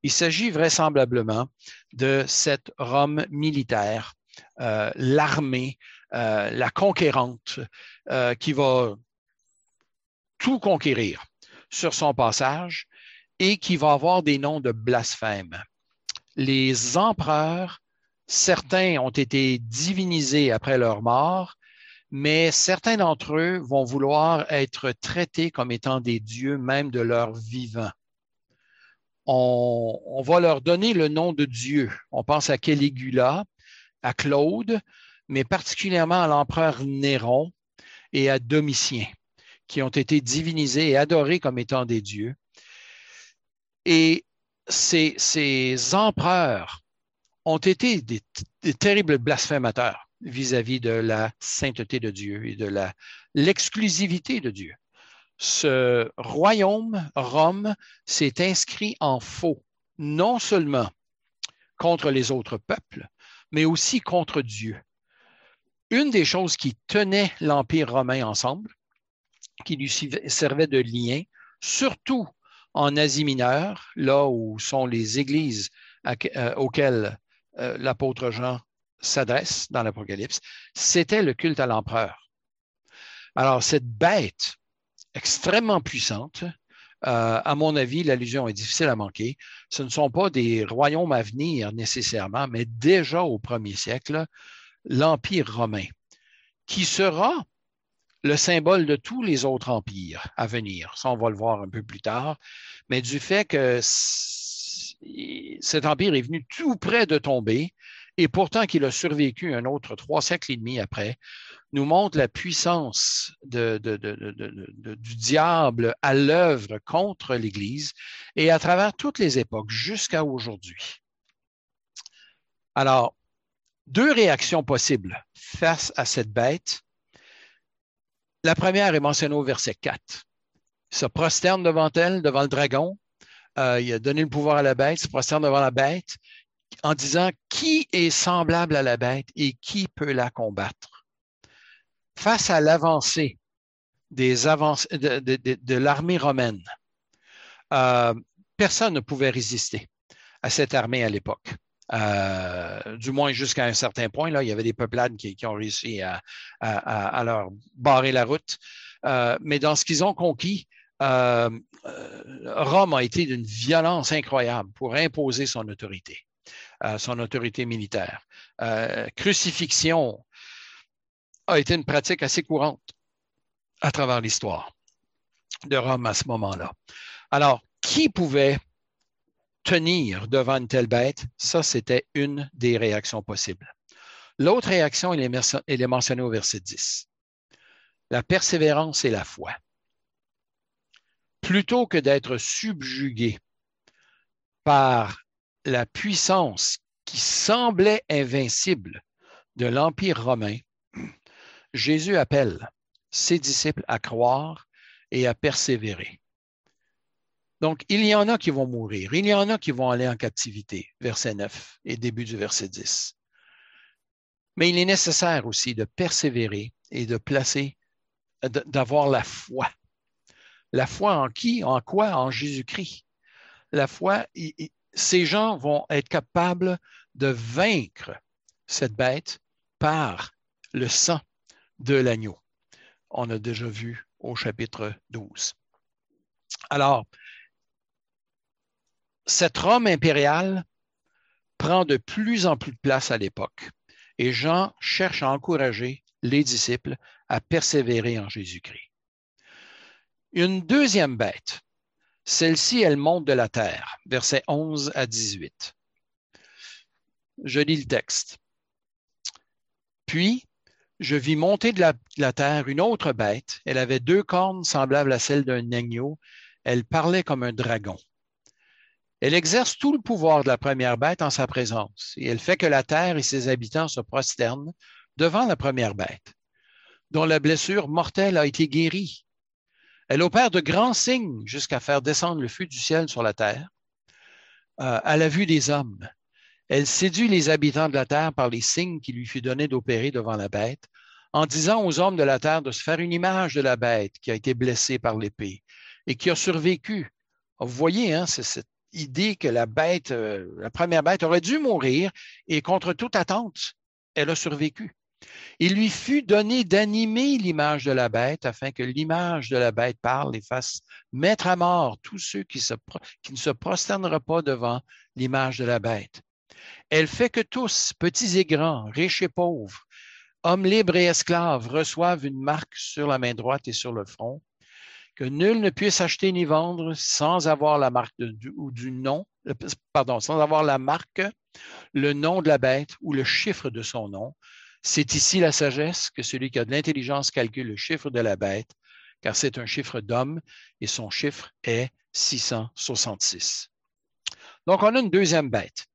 il s'agit vraisemblablement de cette Rome militaire, euh, l'armée, euh, la conquérante, euh, qui va tout conquérir sur son passage et qui va avoir des noms de blasphème. Les empereurs, certains ont été divinisés après leur mort, mais certains d'entre eux vont vouloir être traités comme étant des dieux même de leur vivant on, va leur donner le nom de Dieu. On pense à Caligula, à Claude, mais particulièrement à l'empereur Néron et à Domitien, qui ont été divinisés et adorés comme étant des dieux. Et ces, empereurs ont été des, terribles blasphémateurs vis-à-vis de la sainteté de Dieu et de l'exclusivité de Dieu ce royaume, Rome, s'est inscrit en faux, non seulement contre les autres peuples, mais aussi contre Dieu. Une des choses qui tenait l'Empire romain ensemble, qui lui servait de lien, surtout en Asie mineure, là où sont les églises euh, auxquelles euh, l'apôtre Jean s'adresse dans l'Apocalypse, c'était le culte à l'empereur. Alors, cette bête extrêmement puissante. Euh, à mon avis, l'allusion est difficile à manquer. Ce ne sont pas des royaumes à venir nécessairement, mais déjà au premier siècle, l'Empire romain, qui sera le symbole de tous les autres empires à venir. Ça, on va le voir un peu plus tard. Mais du fait que cet empire est venu tout près de tomber, et pourtant qu'il a survécu un autre trois siècles et demi après, nous montre la puissance du diable à l'œuvre contre l'Église et à travers toutes les époques jusqu'à aujourd'hui. Alors, deux réactions possibles face à cette bête. La première est mentionnée au verset 4. Il se prosterne devant elle, devant le dragon. Euh, il a donné le pouvoir à la bête, se prosterne devant la bête en disant qui est semblable à la bête et qui peut la combattre? Face à l'avancée de, l'armée romaine, euh, personne ne pouvait résister à cette armée à l'époque. Euh, du moins jusqu'à un certain point. Là, il y avait des peuplades qui, ont réussi à, leur barrer la route. Euh, mais dans ce qu'ils ont conquis, Rome a été d'une violence incroyable pour imposer son autorité, son autorité militaire. crucifixion, a été une pratique assez courante à travers l'histoire de Rome à ce moment-là. Alors, qui pouvait tenir devant une telle bête? Ça, c'était une des réactions possibles. L'autre réaction, elle est mentionnée au verset 10. La persévérance et la foi. Plutôt que d'être subjugué par la puissance qui semblait invincible de l'Empire romain, Jésus appelle ses disciples à croire et à persévérer. Donc, il y en a qui vont mourir, il y en a qui vont aller en captivité, verset 9 et début du verset 10. Mais il est nécessaire aussi de persévérer et de placer, d'avoir la foi. La foi en qui? En quoi? En Jésus-Christ. La foi, ces gens vont être capables de vaincre cette bête par le sang de l'agneau. On a déjà vu au chapitre 12. Alors, cette Rome impériale prend de plus en plus de place à l'époque et Jean cherche à encourager les disciples à persévérer en Jésus-Christ. Une deuxième bête, celle-ci, elle monte de la terre, versets 11 à 18. Je lis le texte. Puis, je vis monter de la, terre une autre bête. Elle avait deux cornes semblables à celles d'un agneau. Elle parlait comme un dragon. Elle exerce tout le pouvoir de la première bête en sa présence, et elle fait que la terre et ses habitants se prosternent devant la première bête, dont la blessure mortelle a été guérie. Elle opère de grands signes jusqu'à faire descendre le feu du ciel sur la terre, euh, à la vue des hommes. Elle séduit les habitants de la terre par les signes qui lui fut donné d'opérer devant la bête, en disant aux hommes de la terre de se faire une image de la bête qui a été blessée par l'épée et qui a survécu. Vous voyez, hein, c'est cette idée que la bête, euh, la première bête aurait dû mourir et contre toute attente, elle a survécu. Il lui fut donné d'animer l'image de la bête afin que l'image de la bête parle et fasse mettre à mort tous ceux qui, qui ne se prosterneraient pas devant l'image de la bête. Elle fait que tous, petits et grands, riches et pauvres, hommes libres et esclaves, reçoivent une marque sur la main droite et sur le front que nul ne puisse acheter ni vendre sans avoir la marque ou du nom, euh, sans avoir la marque, le nom de la bête ou le chiffre de son nom. C'est ici la sagesse que celui qui a de l'intelligence calcule le chiffre de la bête, car c'est un chiffre d'homme et son chiffre est 666. Donc, on a une deuxième bête.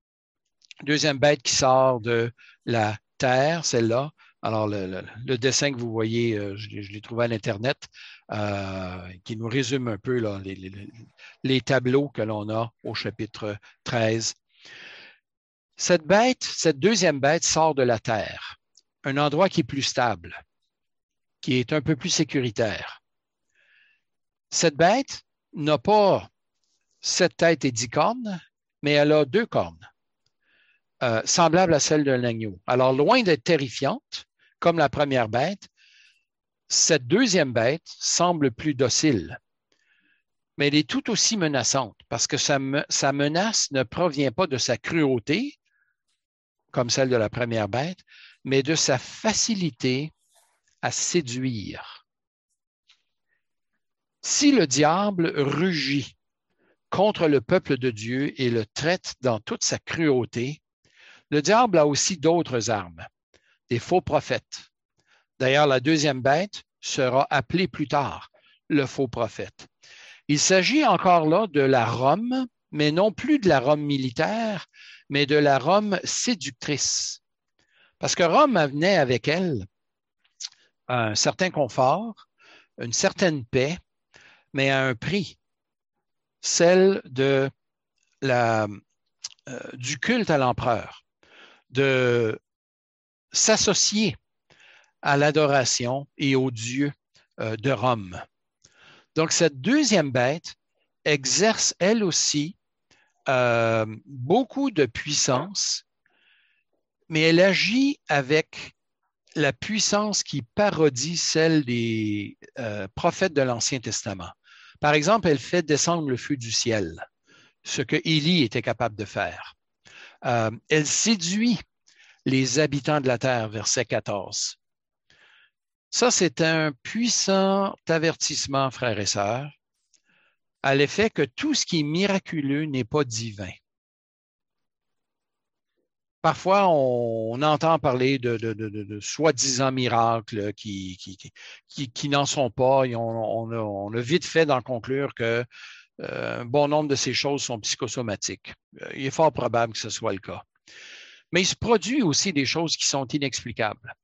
Deuxième bête qui sort de la terre, celle-là, alors, le, dessin que vous voyez, euh, je, l'ai trouvé à l'Internet, euh, qui nous résume un peu les, tableaux que l'on a au chapitre 13. Cette bête, cette deuxième bête sort de la terre, un endroit qui est plus stable, qui est un peu plus sécuritaire. Cette bête n'a pas sept têtes et dix cornes, mais elle a deux cornes. Euh, semblables à celles d'un agneau. Alors, loin d'être terrifiante, comme la première bête, cette deuxième bête semble plus docile, mais elle est tout aussi menaçante parce que sa menace ne provient pas de sa cruauté, comme celle de la première bête, mais de sa facilité à séduire. Si le diable rugit contre le peuple de Dieu et le traite dans toute sa cruauté, le diable a aussi d'autres armes des faux prophètes. D'ailleurs, la deuxième bête sera appelée plus tard le faux prophète. Il s'agit encore là de la Rome, mais non plus de la Rome militaire, mais de la Rome séductrice. Parce que Rome amenait avec elle un certain confort, une certaine paix, mais à un prix, celle de euh, du culte à l'empereur, de s'associer à l'adoration et au Dieu euh, de Rome. Donc, cette deuxième bête exerce elle aussi euh, beaucoup de puissance, mais elle agit avec la puissance qui parodie celle des euh, prophètes de l'Ancien Testament. Par exemple, elle fait descendre le feu du ciel, ce que Élie était capable de faire. Elle séduit les habitants de la terre, verset 14. Ça, c'est un puissant avertissement, frères et sœurs, à l'effet que tout ce qui est miraculeux n'est pas divin. Parfois, on, entend parler de, soi-disant miracles qui, n'en sont pas et on, a, vite fait d'en conclure que euh, un bon nombre de ces choses sont psychosomatiques. Euh, il est fort probable que ce soit le cas mais il se produit aussi des choses qui sont inexplicables.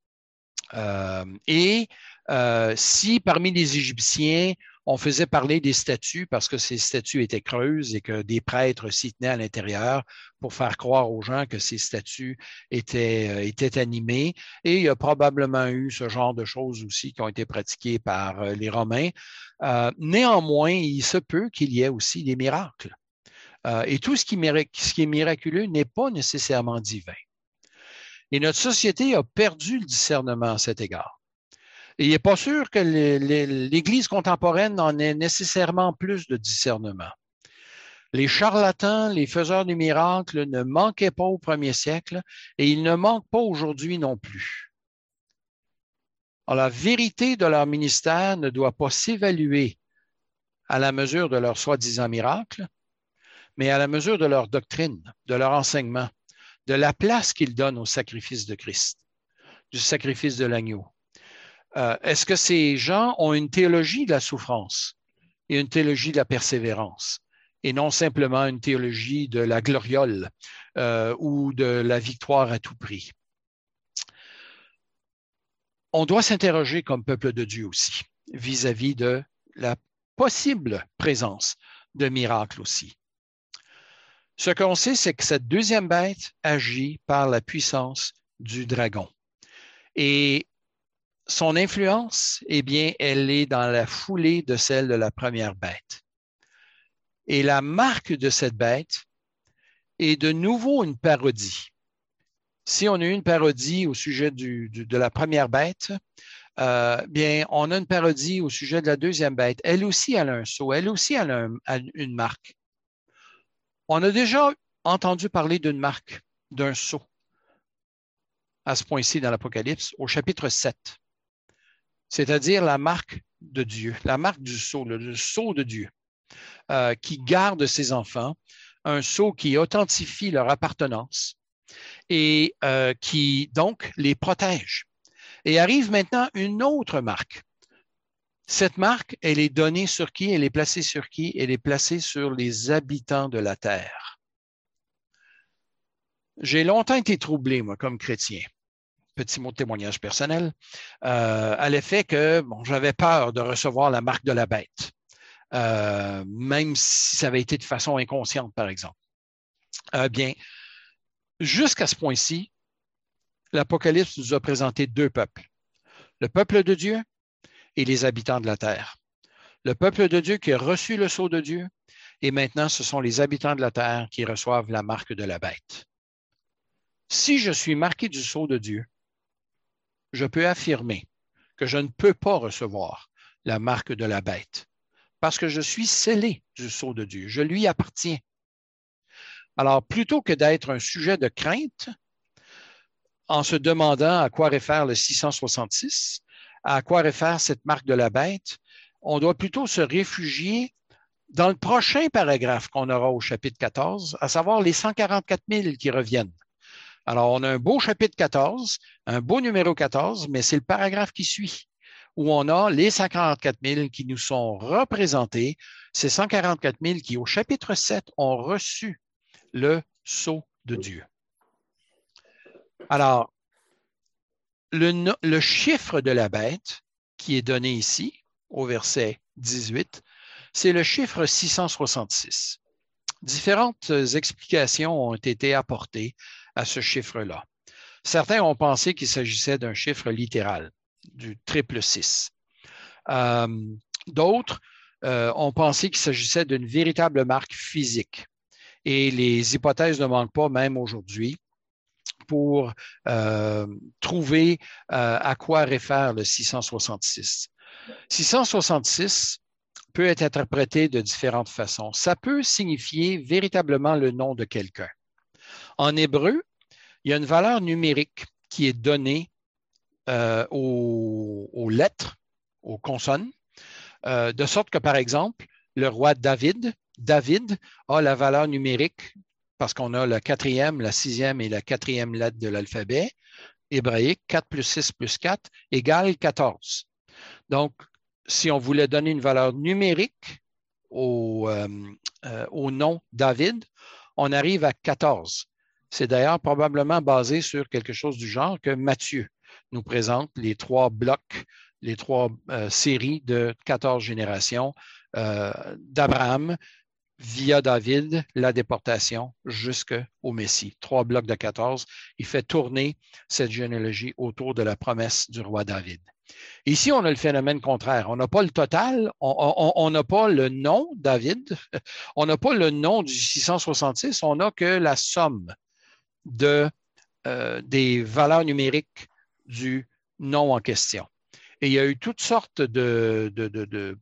Euh, et euh, si parmi les Égyptiens, on faisait parler des statues parce que ces statues étaient creuses et que des prêtres s'y tenaient à l'intérieur pour faire croire aux gens que ces statues étaient, euh, étaient animées. Et il y a probablement eu ce genre de choses aussi qui ont été pratiquées par euh, les Romains. Euh, néanmoins, il se peut qu'il y ait aussi des miracles. et tout ce qui, ce qui est miraculeux n'est pas nécessairement divin. Et notre société a perdu le discernement à cet égard. Il n'est pas sûr que l'Église contemporaine en ait nécessairement plus de discernement. Les charlatans, les faiseurs de miracles ne manquaient pas au premier siècle et ils ne manquent pas aujourd'hui non plus. Alors, la vérité de leur ministère ne doit pas s'évaluer à la mesure de leur soi-disant miracle, mais à la mesure de leur doctrine, de leur enseignement, de la place qu'ils donnent au sacrifice de Christ, du sacrifice de l'agneau. Euh, est-ce que ces gens ont une théologie de la souffrance et une théologie de la persévérance et non simplement une théologie de la gloriole euh, ou de la victoire à tout prix? On doit s'interroger comme peuple de Dieu aussi vis-à-vis de la possible présence de miracles aussi. Ce qu'on sait, c'est que cette deuxième bête agit par la puissance du dragon. Et son influence, eh bien, elle est dans la foulée de celle de la première bête. Et la marque de cette bête est de nouveau une parodie. Si on a une parodie au sujet de la première bête, euh, bien, on a une parodie au sujet de la deuxième bête. Elle aussi a un saut, elle aussi a une marque. On a déjà entendu parler d'une marque, d'un saut, à ce point-ci dans l'Apocalypse, au chapitre 7 c'est-à-dire la marque de Dieu, la marque du sceau, le, sceau de Dieu, euh, qui garde ses enfants, un sceau qui authentifie leur appartenance et euh, qui donc les protège. Et arrive maintenant une autre marque. Cette marque, elle est donnée sur qui? Elle est placée sur qui? Elle est placée sur les habitants de la terre. J'ai longtemps été troublé, moi, comme chrétien, petit mot de témoignage personnel, euh, à l'effet que j'avais peur de recevoir la marque de la bête, euh, même si ça avait été de façon inconsciente, par exemple. Euh, bien, jusqu'à ce point-ci, l'Apocalypse nous a présenté deux peuples, le peuple de Dieu et les habitants de la terre. Le peuple de Dieu qui a reçu le sceau de Dieu, et maintenant ce sont les habitants de la terre qui reçoivent la marque de la bête. Si je suis marqué du sceau de Dieu, je peux affirmer que je ne peux pas recevoir la marque de la bête parce que je suis scellé du sceau de Dieu. Je lui appartiens. Alors, plutôt que d'être un sujet de crainte, en se demandant à quoi réfère le 666, à quoi réfère cette marque de la bête, on doit plutôt se réfugier dans le prochain paragraphe qu'on aura au chapitre 14, à savoir les 144 000 qui reviennent. Alors, on a un beau chapitre 14, un beau numéro 14, mais c'est le paragraphe qui suit où on a les 144 000 qui nous sont représentés, ces 144 000 qui, au chapitre 7, ont reçu le sceau de Dieu. Alors, le, le, chiffre de la bête qui est donné ici, au verset 18, c'est le chiffre 666. Différentes explications ont été apportées à ce chiffre-là. Certains ont pensé qu'il s'agissait d'un chiffre littéral, du triple 6. Euh, d'autres euh, ont pensé qu'il s'agissait d'une véritable marque physique. Et les hypothèses ne manquent pas, même aujourd'hui, pour euh, trouver à quoi réfère le 666. 666 peut être interprété de différentes façons. Ça peut signifier véritablement le nom de quelqu'un. En hébreu, il y a une valeur numérique qui est donnée euh, aux, lettres, aux consonnes, euh, de sorte que, par exemple, le roi David, David a la valeur numérique parce qu'on a la quatrième, la sixième et la quatrième lettre de l'alphabet hébraïque, 4 plus 6 plus 4 égale 14. Donc, si on voulait donner une valeur numérique au, euh, au nom David, on arrive à 14. C'est d'ailleurs probablement basé sur quelque chose du genre que Matthieu nous présente les trois blocs les trois séries de 14 générations d'Abraham via David, la déportation jusqu'au Messie. Trois blocs de 14. Il fait tourner cette généalogie autour de la promesse du roi David. Ici, on a le phénomène contraire. On n'a pas le total, on n'a pas le nom David, on n'a pas le nom du 666, on n'a que la somme de, euh, des valeurs numériques du nom en question. Et il y a eu toutes sortes de, de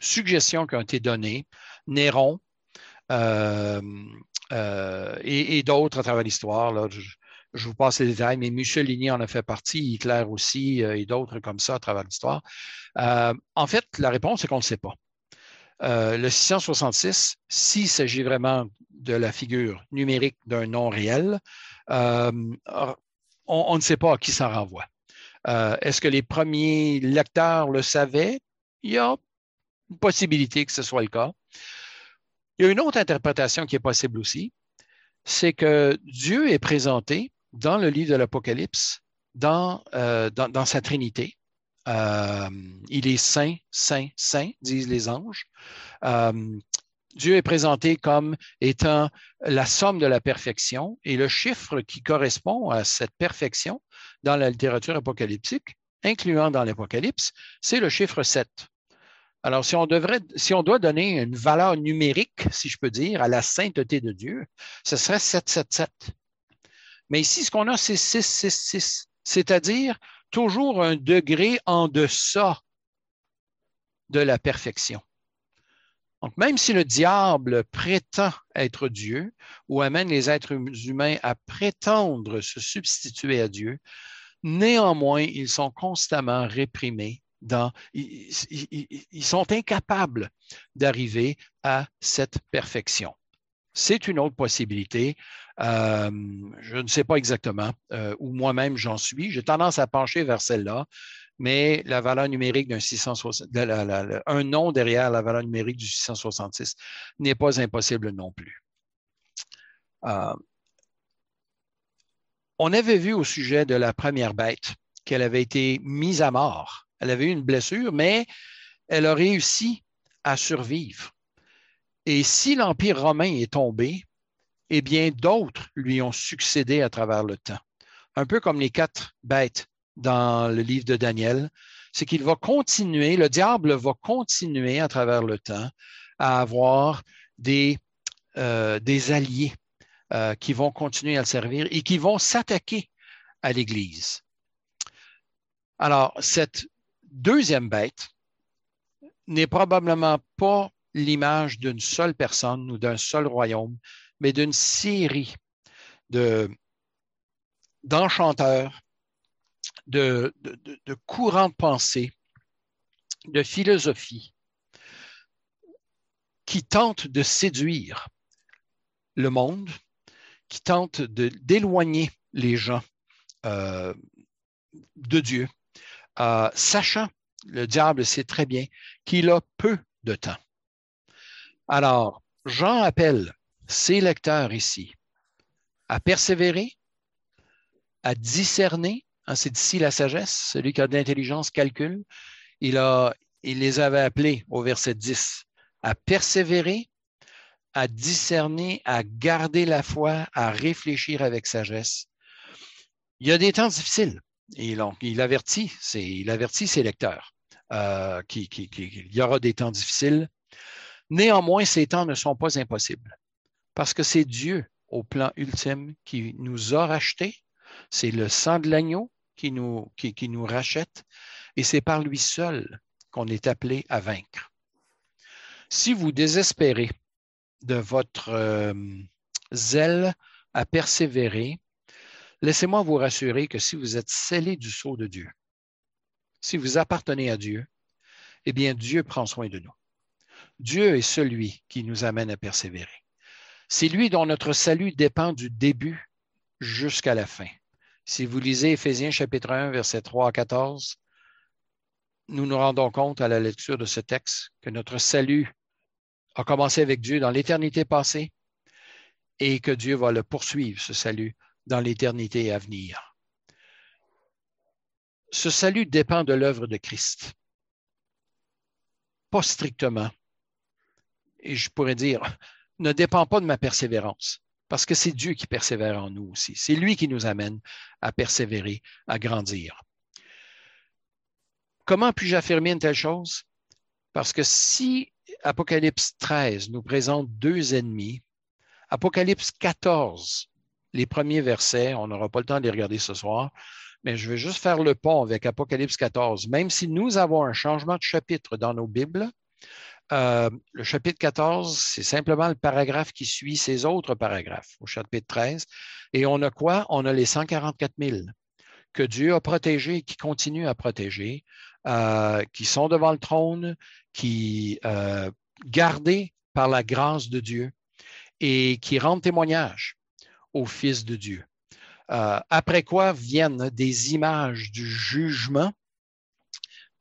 suggestions qui ont été données. Néron euh, euh, et, d'autres à travers l'histoire. Je, vous passe les détails, mais Mussolini en a fait partie, Hitler aussi, et d'autres comme ça à travers l'histoire. en fait, la réponse est qu'on ne sait pas. Le 666, s'il s'agit vraiment de la figure numérique d'un nom réel, on, ne sait pas à qui ça renvoie. Est-ce que les premiers lecteurs le savaient? Il y a une possibilité que ce soit le cas. Il y a une autre interprétation qui est possible aussi, c'est que Dieu est présenté dans le livre de l'Apocalypse, euh, dans, sa Trinité. Euh, il est saint, saint, saint, disent les anges. Euh, Dieu est présenté comme étant la somme de la perfection et le chiffre qui correspond à cette perfection dans la littérature apocalyptique, incluant dans l'Apocalypse, c'est le chiffre 7. Alors, si on, devrait, si on doit donner une valeur numérique, si je peux dire, à la sainteté de Dieu, ce serait 777. Mais ici, ce qu'on a, c'est 666, c'est-à-dire toujours un degré en deçà de la perfection. Donc, même si le diable prétend être Dieu ou amène les êtres humains à prétendre se substituer à Dieu, néanmoins, ils sont constamment réprimés ils, sont incapables d'arriver à cette perfection. C'est une autre possibilité. Euh, je ne sais pas exactement euh, où moi-même j'en suis. J'ai tendance à pencher vers celle-là, mais la valeur numérique d'un 660, un nom derrière la valeur numérique du 666 n'est pas impossible non plus. Euh, on avait vu au sujet de la première bête qu'elle avait été mise à mort elle avait eu une blessure, mais elle a réussi à survivre. Et si l'Empire romain est tombé, eh bien, d'autres lui ont succédé à travers le temps. Un peu comme les quatre bêtes dans le livre de Daniel, c'est qu'il va continuer, le diable va continuer à travers le temps à avoir des, euh, des alliés euh, qui vont continuer à le servir et qui vont s'attaquer à l'Église. Alors, cette deuxième bête n'est probablement pas l'image d'une seule personne ou d'un seul royaume, mais d'une série de, d'enchanteurs, de, de, courants de pensée, de philosophie qui tentent de séduire le monde, qui tentent d'éloigner les gens euh, de Dieu, euh, sachant, le diable sait très bien qu'il a peu de temps. Alors, Jean appelle ses lecteurs ici à persévérer, à discerner, hein, c'est d'ici la sagesse, celui qui a de l'intelligence calcule, il, les avait appelés au verset 10 à persévérer, à discerner, à garder la foi, à réfléchir avec sagesse. Il y a des temps difficiles. Et donc, il avertit, il avertit ses lecteurs euh, qu'il y aura des temps difficiles. Néanmoins, ces temps ne sont pas impossibles parce que c'est Dieu au plan ultime qui nous a rachetés. C'est le sang de l'agneau qui nous, qui, nous rachète et c'est par lui seul qu'on est appelé à vaincre. Si vous désespérez de votre euh, zèle à persévérer, Laissez-moi vous rassurer que si vous êtes scellé du sceau de Dieu, si vous appartenez à Dieu, eh bien Dieu prend soin de nous. Dieu est celui qui nous amène à persévérer. C'est lui dont notre salut dépend du début jusqu'à la fin. Si vous lisez Éphésiens chapitre 1, verset 3 à 14, nous nous rendons compte à la lecture de ce texte que notre salut a commencé avec Dieu dans l'éternité passée et que Dieu va le poursuivre, ce salut, dans l'éternité à venir. ce salut dépend de l'œuvre de Christ. Pas strictement. Et je pourrais dire, ne dépend pas de ma persévérance, parce que c'est Dieu qui persévère en nous aussi. C'est lui qui nous amène à persévérer, à grandir. Comment puis-je affirmer une telle chose? Parce que si Apocalypse 13 nous présente deux ennemis, Apocalypse 14, les premiers versets, on n'aura pas le temps de les regarder ce soir, mais je vais juste faire le pont avec Apocalypse 14. Même si nous avons un changement de chapitre dans nos Bibles, euh, le chapitre 14, c'est simplement le paragraphe qui suit ces autres paragraphes au chapitre 13. Et on a quoi? On a les 144 000 que Dieu a protégés et qui continue à protéger, euh, qui sont devant le trône, qui euh, gardés par la grâce de Dieu et qui rendent témoignage au Fils de Dieu. Euh, après quoi viennent des images du jugement,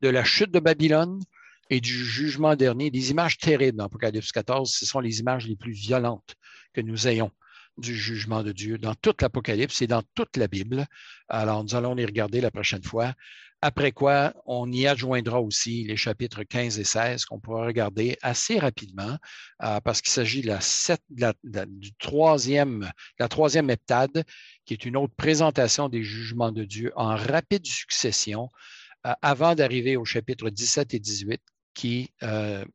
de la chute de Babylone et du jugement dernier, des images terribles dans Apocalypse 14. Ce sont les images les plus violentes que nous ayons du jugement de Dieu dans toute l'Apocalypse et dans toute la Bible. Alors, nous allons les regarder la prochaine fois. Après quoi, on y adjoindra aussi les chapitres 15 et 16 qu'on pourra regarder assez rapidement euh, parce qu'il s'agit de la, troisième, la troisième heptade, qui est une autre présentation des jugements de Dieu en rapide succession euh, avant d'arriver au chapitre 17 et 18 qui euh,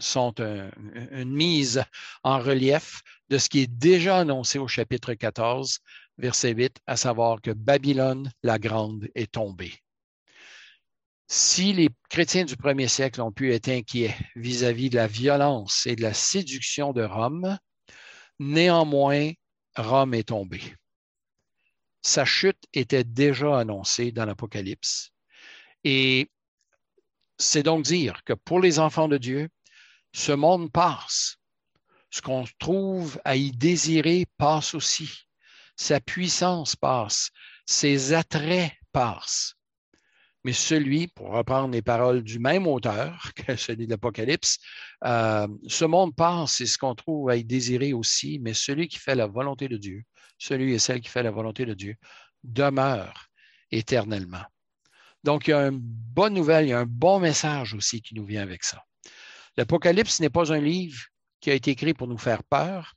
sont une mise en relief de ce qui est déjà annoncé au chapitre 14 verset 8, à savoir que Babylone la Grande est tombée. Si les chrétiens du premier siècle ont pu être inquiets vis-à-vis de la violence et de la séduction de Rome, néanmoins, Rome est tombée. Sa chute était déjà annoncée dans l'Apocalypse. Et c'est donc dire que pour les enfants de Dieu, ce monde passe. Ce qu'on trouve à y désirer passe aussi sa puissance passe, ses attraits passent. Mais celui, pour reprendre les paroles du même auteur que celui de l'Apocalypse, euh, ce monde passe, c'est ce qu'on trouve à y désirer aussi, mais celui qui fait la volonté de Dieu, celui et celle qui fait la volonté de Dieu, demeure éternellement. Donc, il y a une bonne nouvelle, il y a un bon message aussi qui nous vient avec ça. L'Apocalypse n'est pas un livre qui a été écrit pour nous faire peur,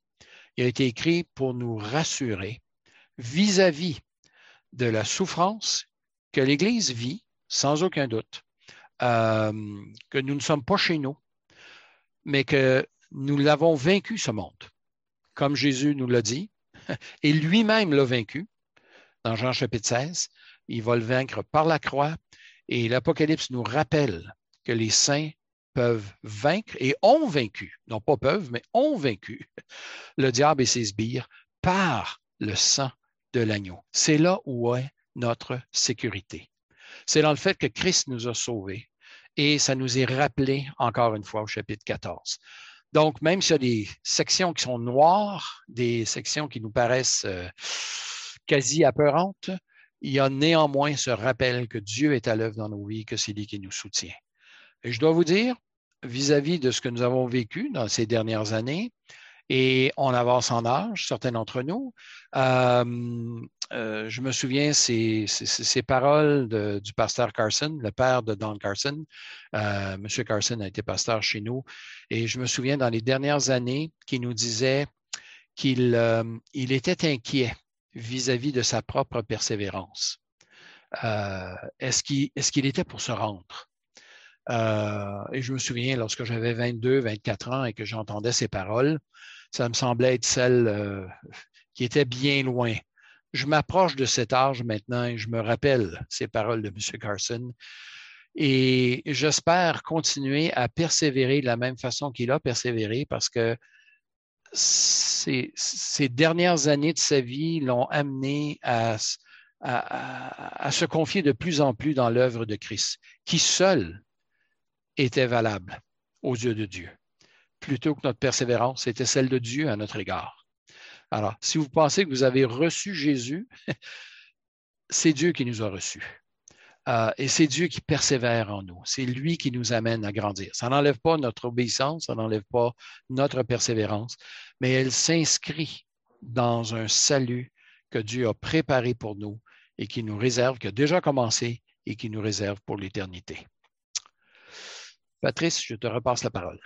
il a été écrit pour nous rassurer vis-à-vis de la souffrance que l'Église vit, sans aucun doute, euh, que nous ne sommes pas chez nous, mais que nous l'avons vaincu, ce monde, comme Jésus nous l'a dit, et lui-même l'a vaincu dans Jean chapitre 16. Il va le vaincre par la croix, et l'Apocalypse nous rappelle que les saints peuvent vaincre et ont vaincu, non pas peuvent, mais ont vaincu le diable et ses sbires par le sang de l'agneau. C'est là où est notre sécurité. C'est dans le fait que Christ nous a sauvés et ça nous est rappelé encore une fois au chapitre 14. Donc, même s'il y a des sections qui sont noires, des sections qui nous paraissent euh, quasi apeurantes, il y a néanmoins ce rappel que Dieu est à l'œuvre dans nos vies, que c'est lui qui nous soutient. Et je dois vous dire, vis-à-vis -vis de ce que nous avons vécu dans ces dernières années, et on avance en âge, certains d'entre nous. Euh, euh, je me souviens ces, paroles du pasteur Carson, le père de Don Carson. Euh, Monsieur Carson a été pasteur chez nous et je me souviens dans les dernières années qu'il nous disait qu'il il était inquiet vis-à-vis de sa propre persévérance. est-ce qu'il était pour se rendre? et je me souviens, lorsque j'avais 22, 24 ans et que j'entendais ces paroles, ça me semblait être celle euh, qui était bien loin. Je m'approche de cet âge maintenant et je me rappelle ces paroles de M. Carson. Et j'espère continuer à persévérer de la même façon qu'il a persévéré parce que ces, dernières années de sa vie l'ont amené à, à, se confier de plus en plus dans l'œuvre de Christ, qui seul était valable aux yeux de Dieu plutôt que notre persévérance était celle de Dieu à notre égard. Alors, si vous pensez que vous avez reçu Jésus, c'est Dieu qui nous a reçus. Euh, et c'est Dieu qui persévère en nous. C'est lui qui nous amène à grandir. Ça n'enlève pas notre obéissance, ça n'enlève pas notre persévérance, mais elle s'inscrit dans un salut que Dieu a préparé pour nous et qui nous réserve, qui a déjà commencé et qui nous réserve pour l'éternité. Patrice, je te repasse la parole.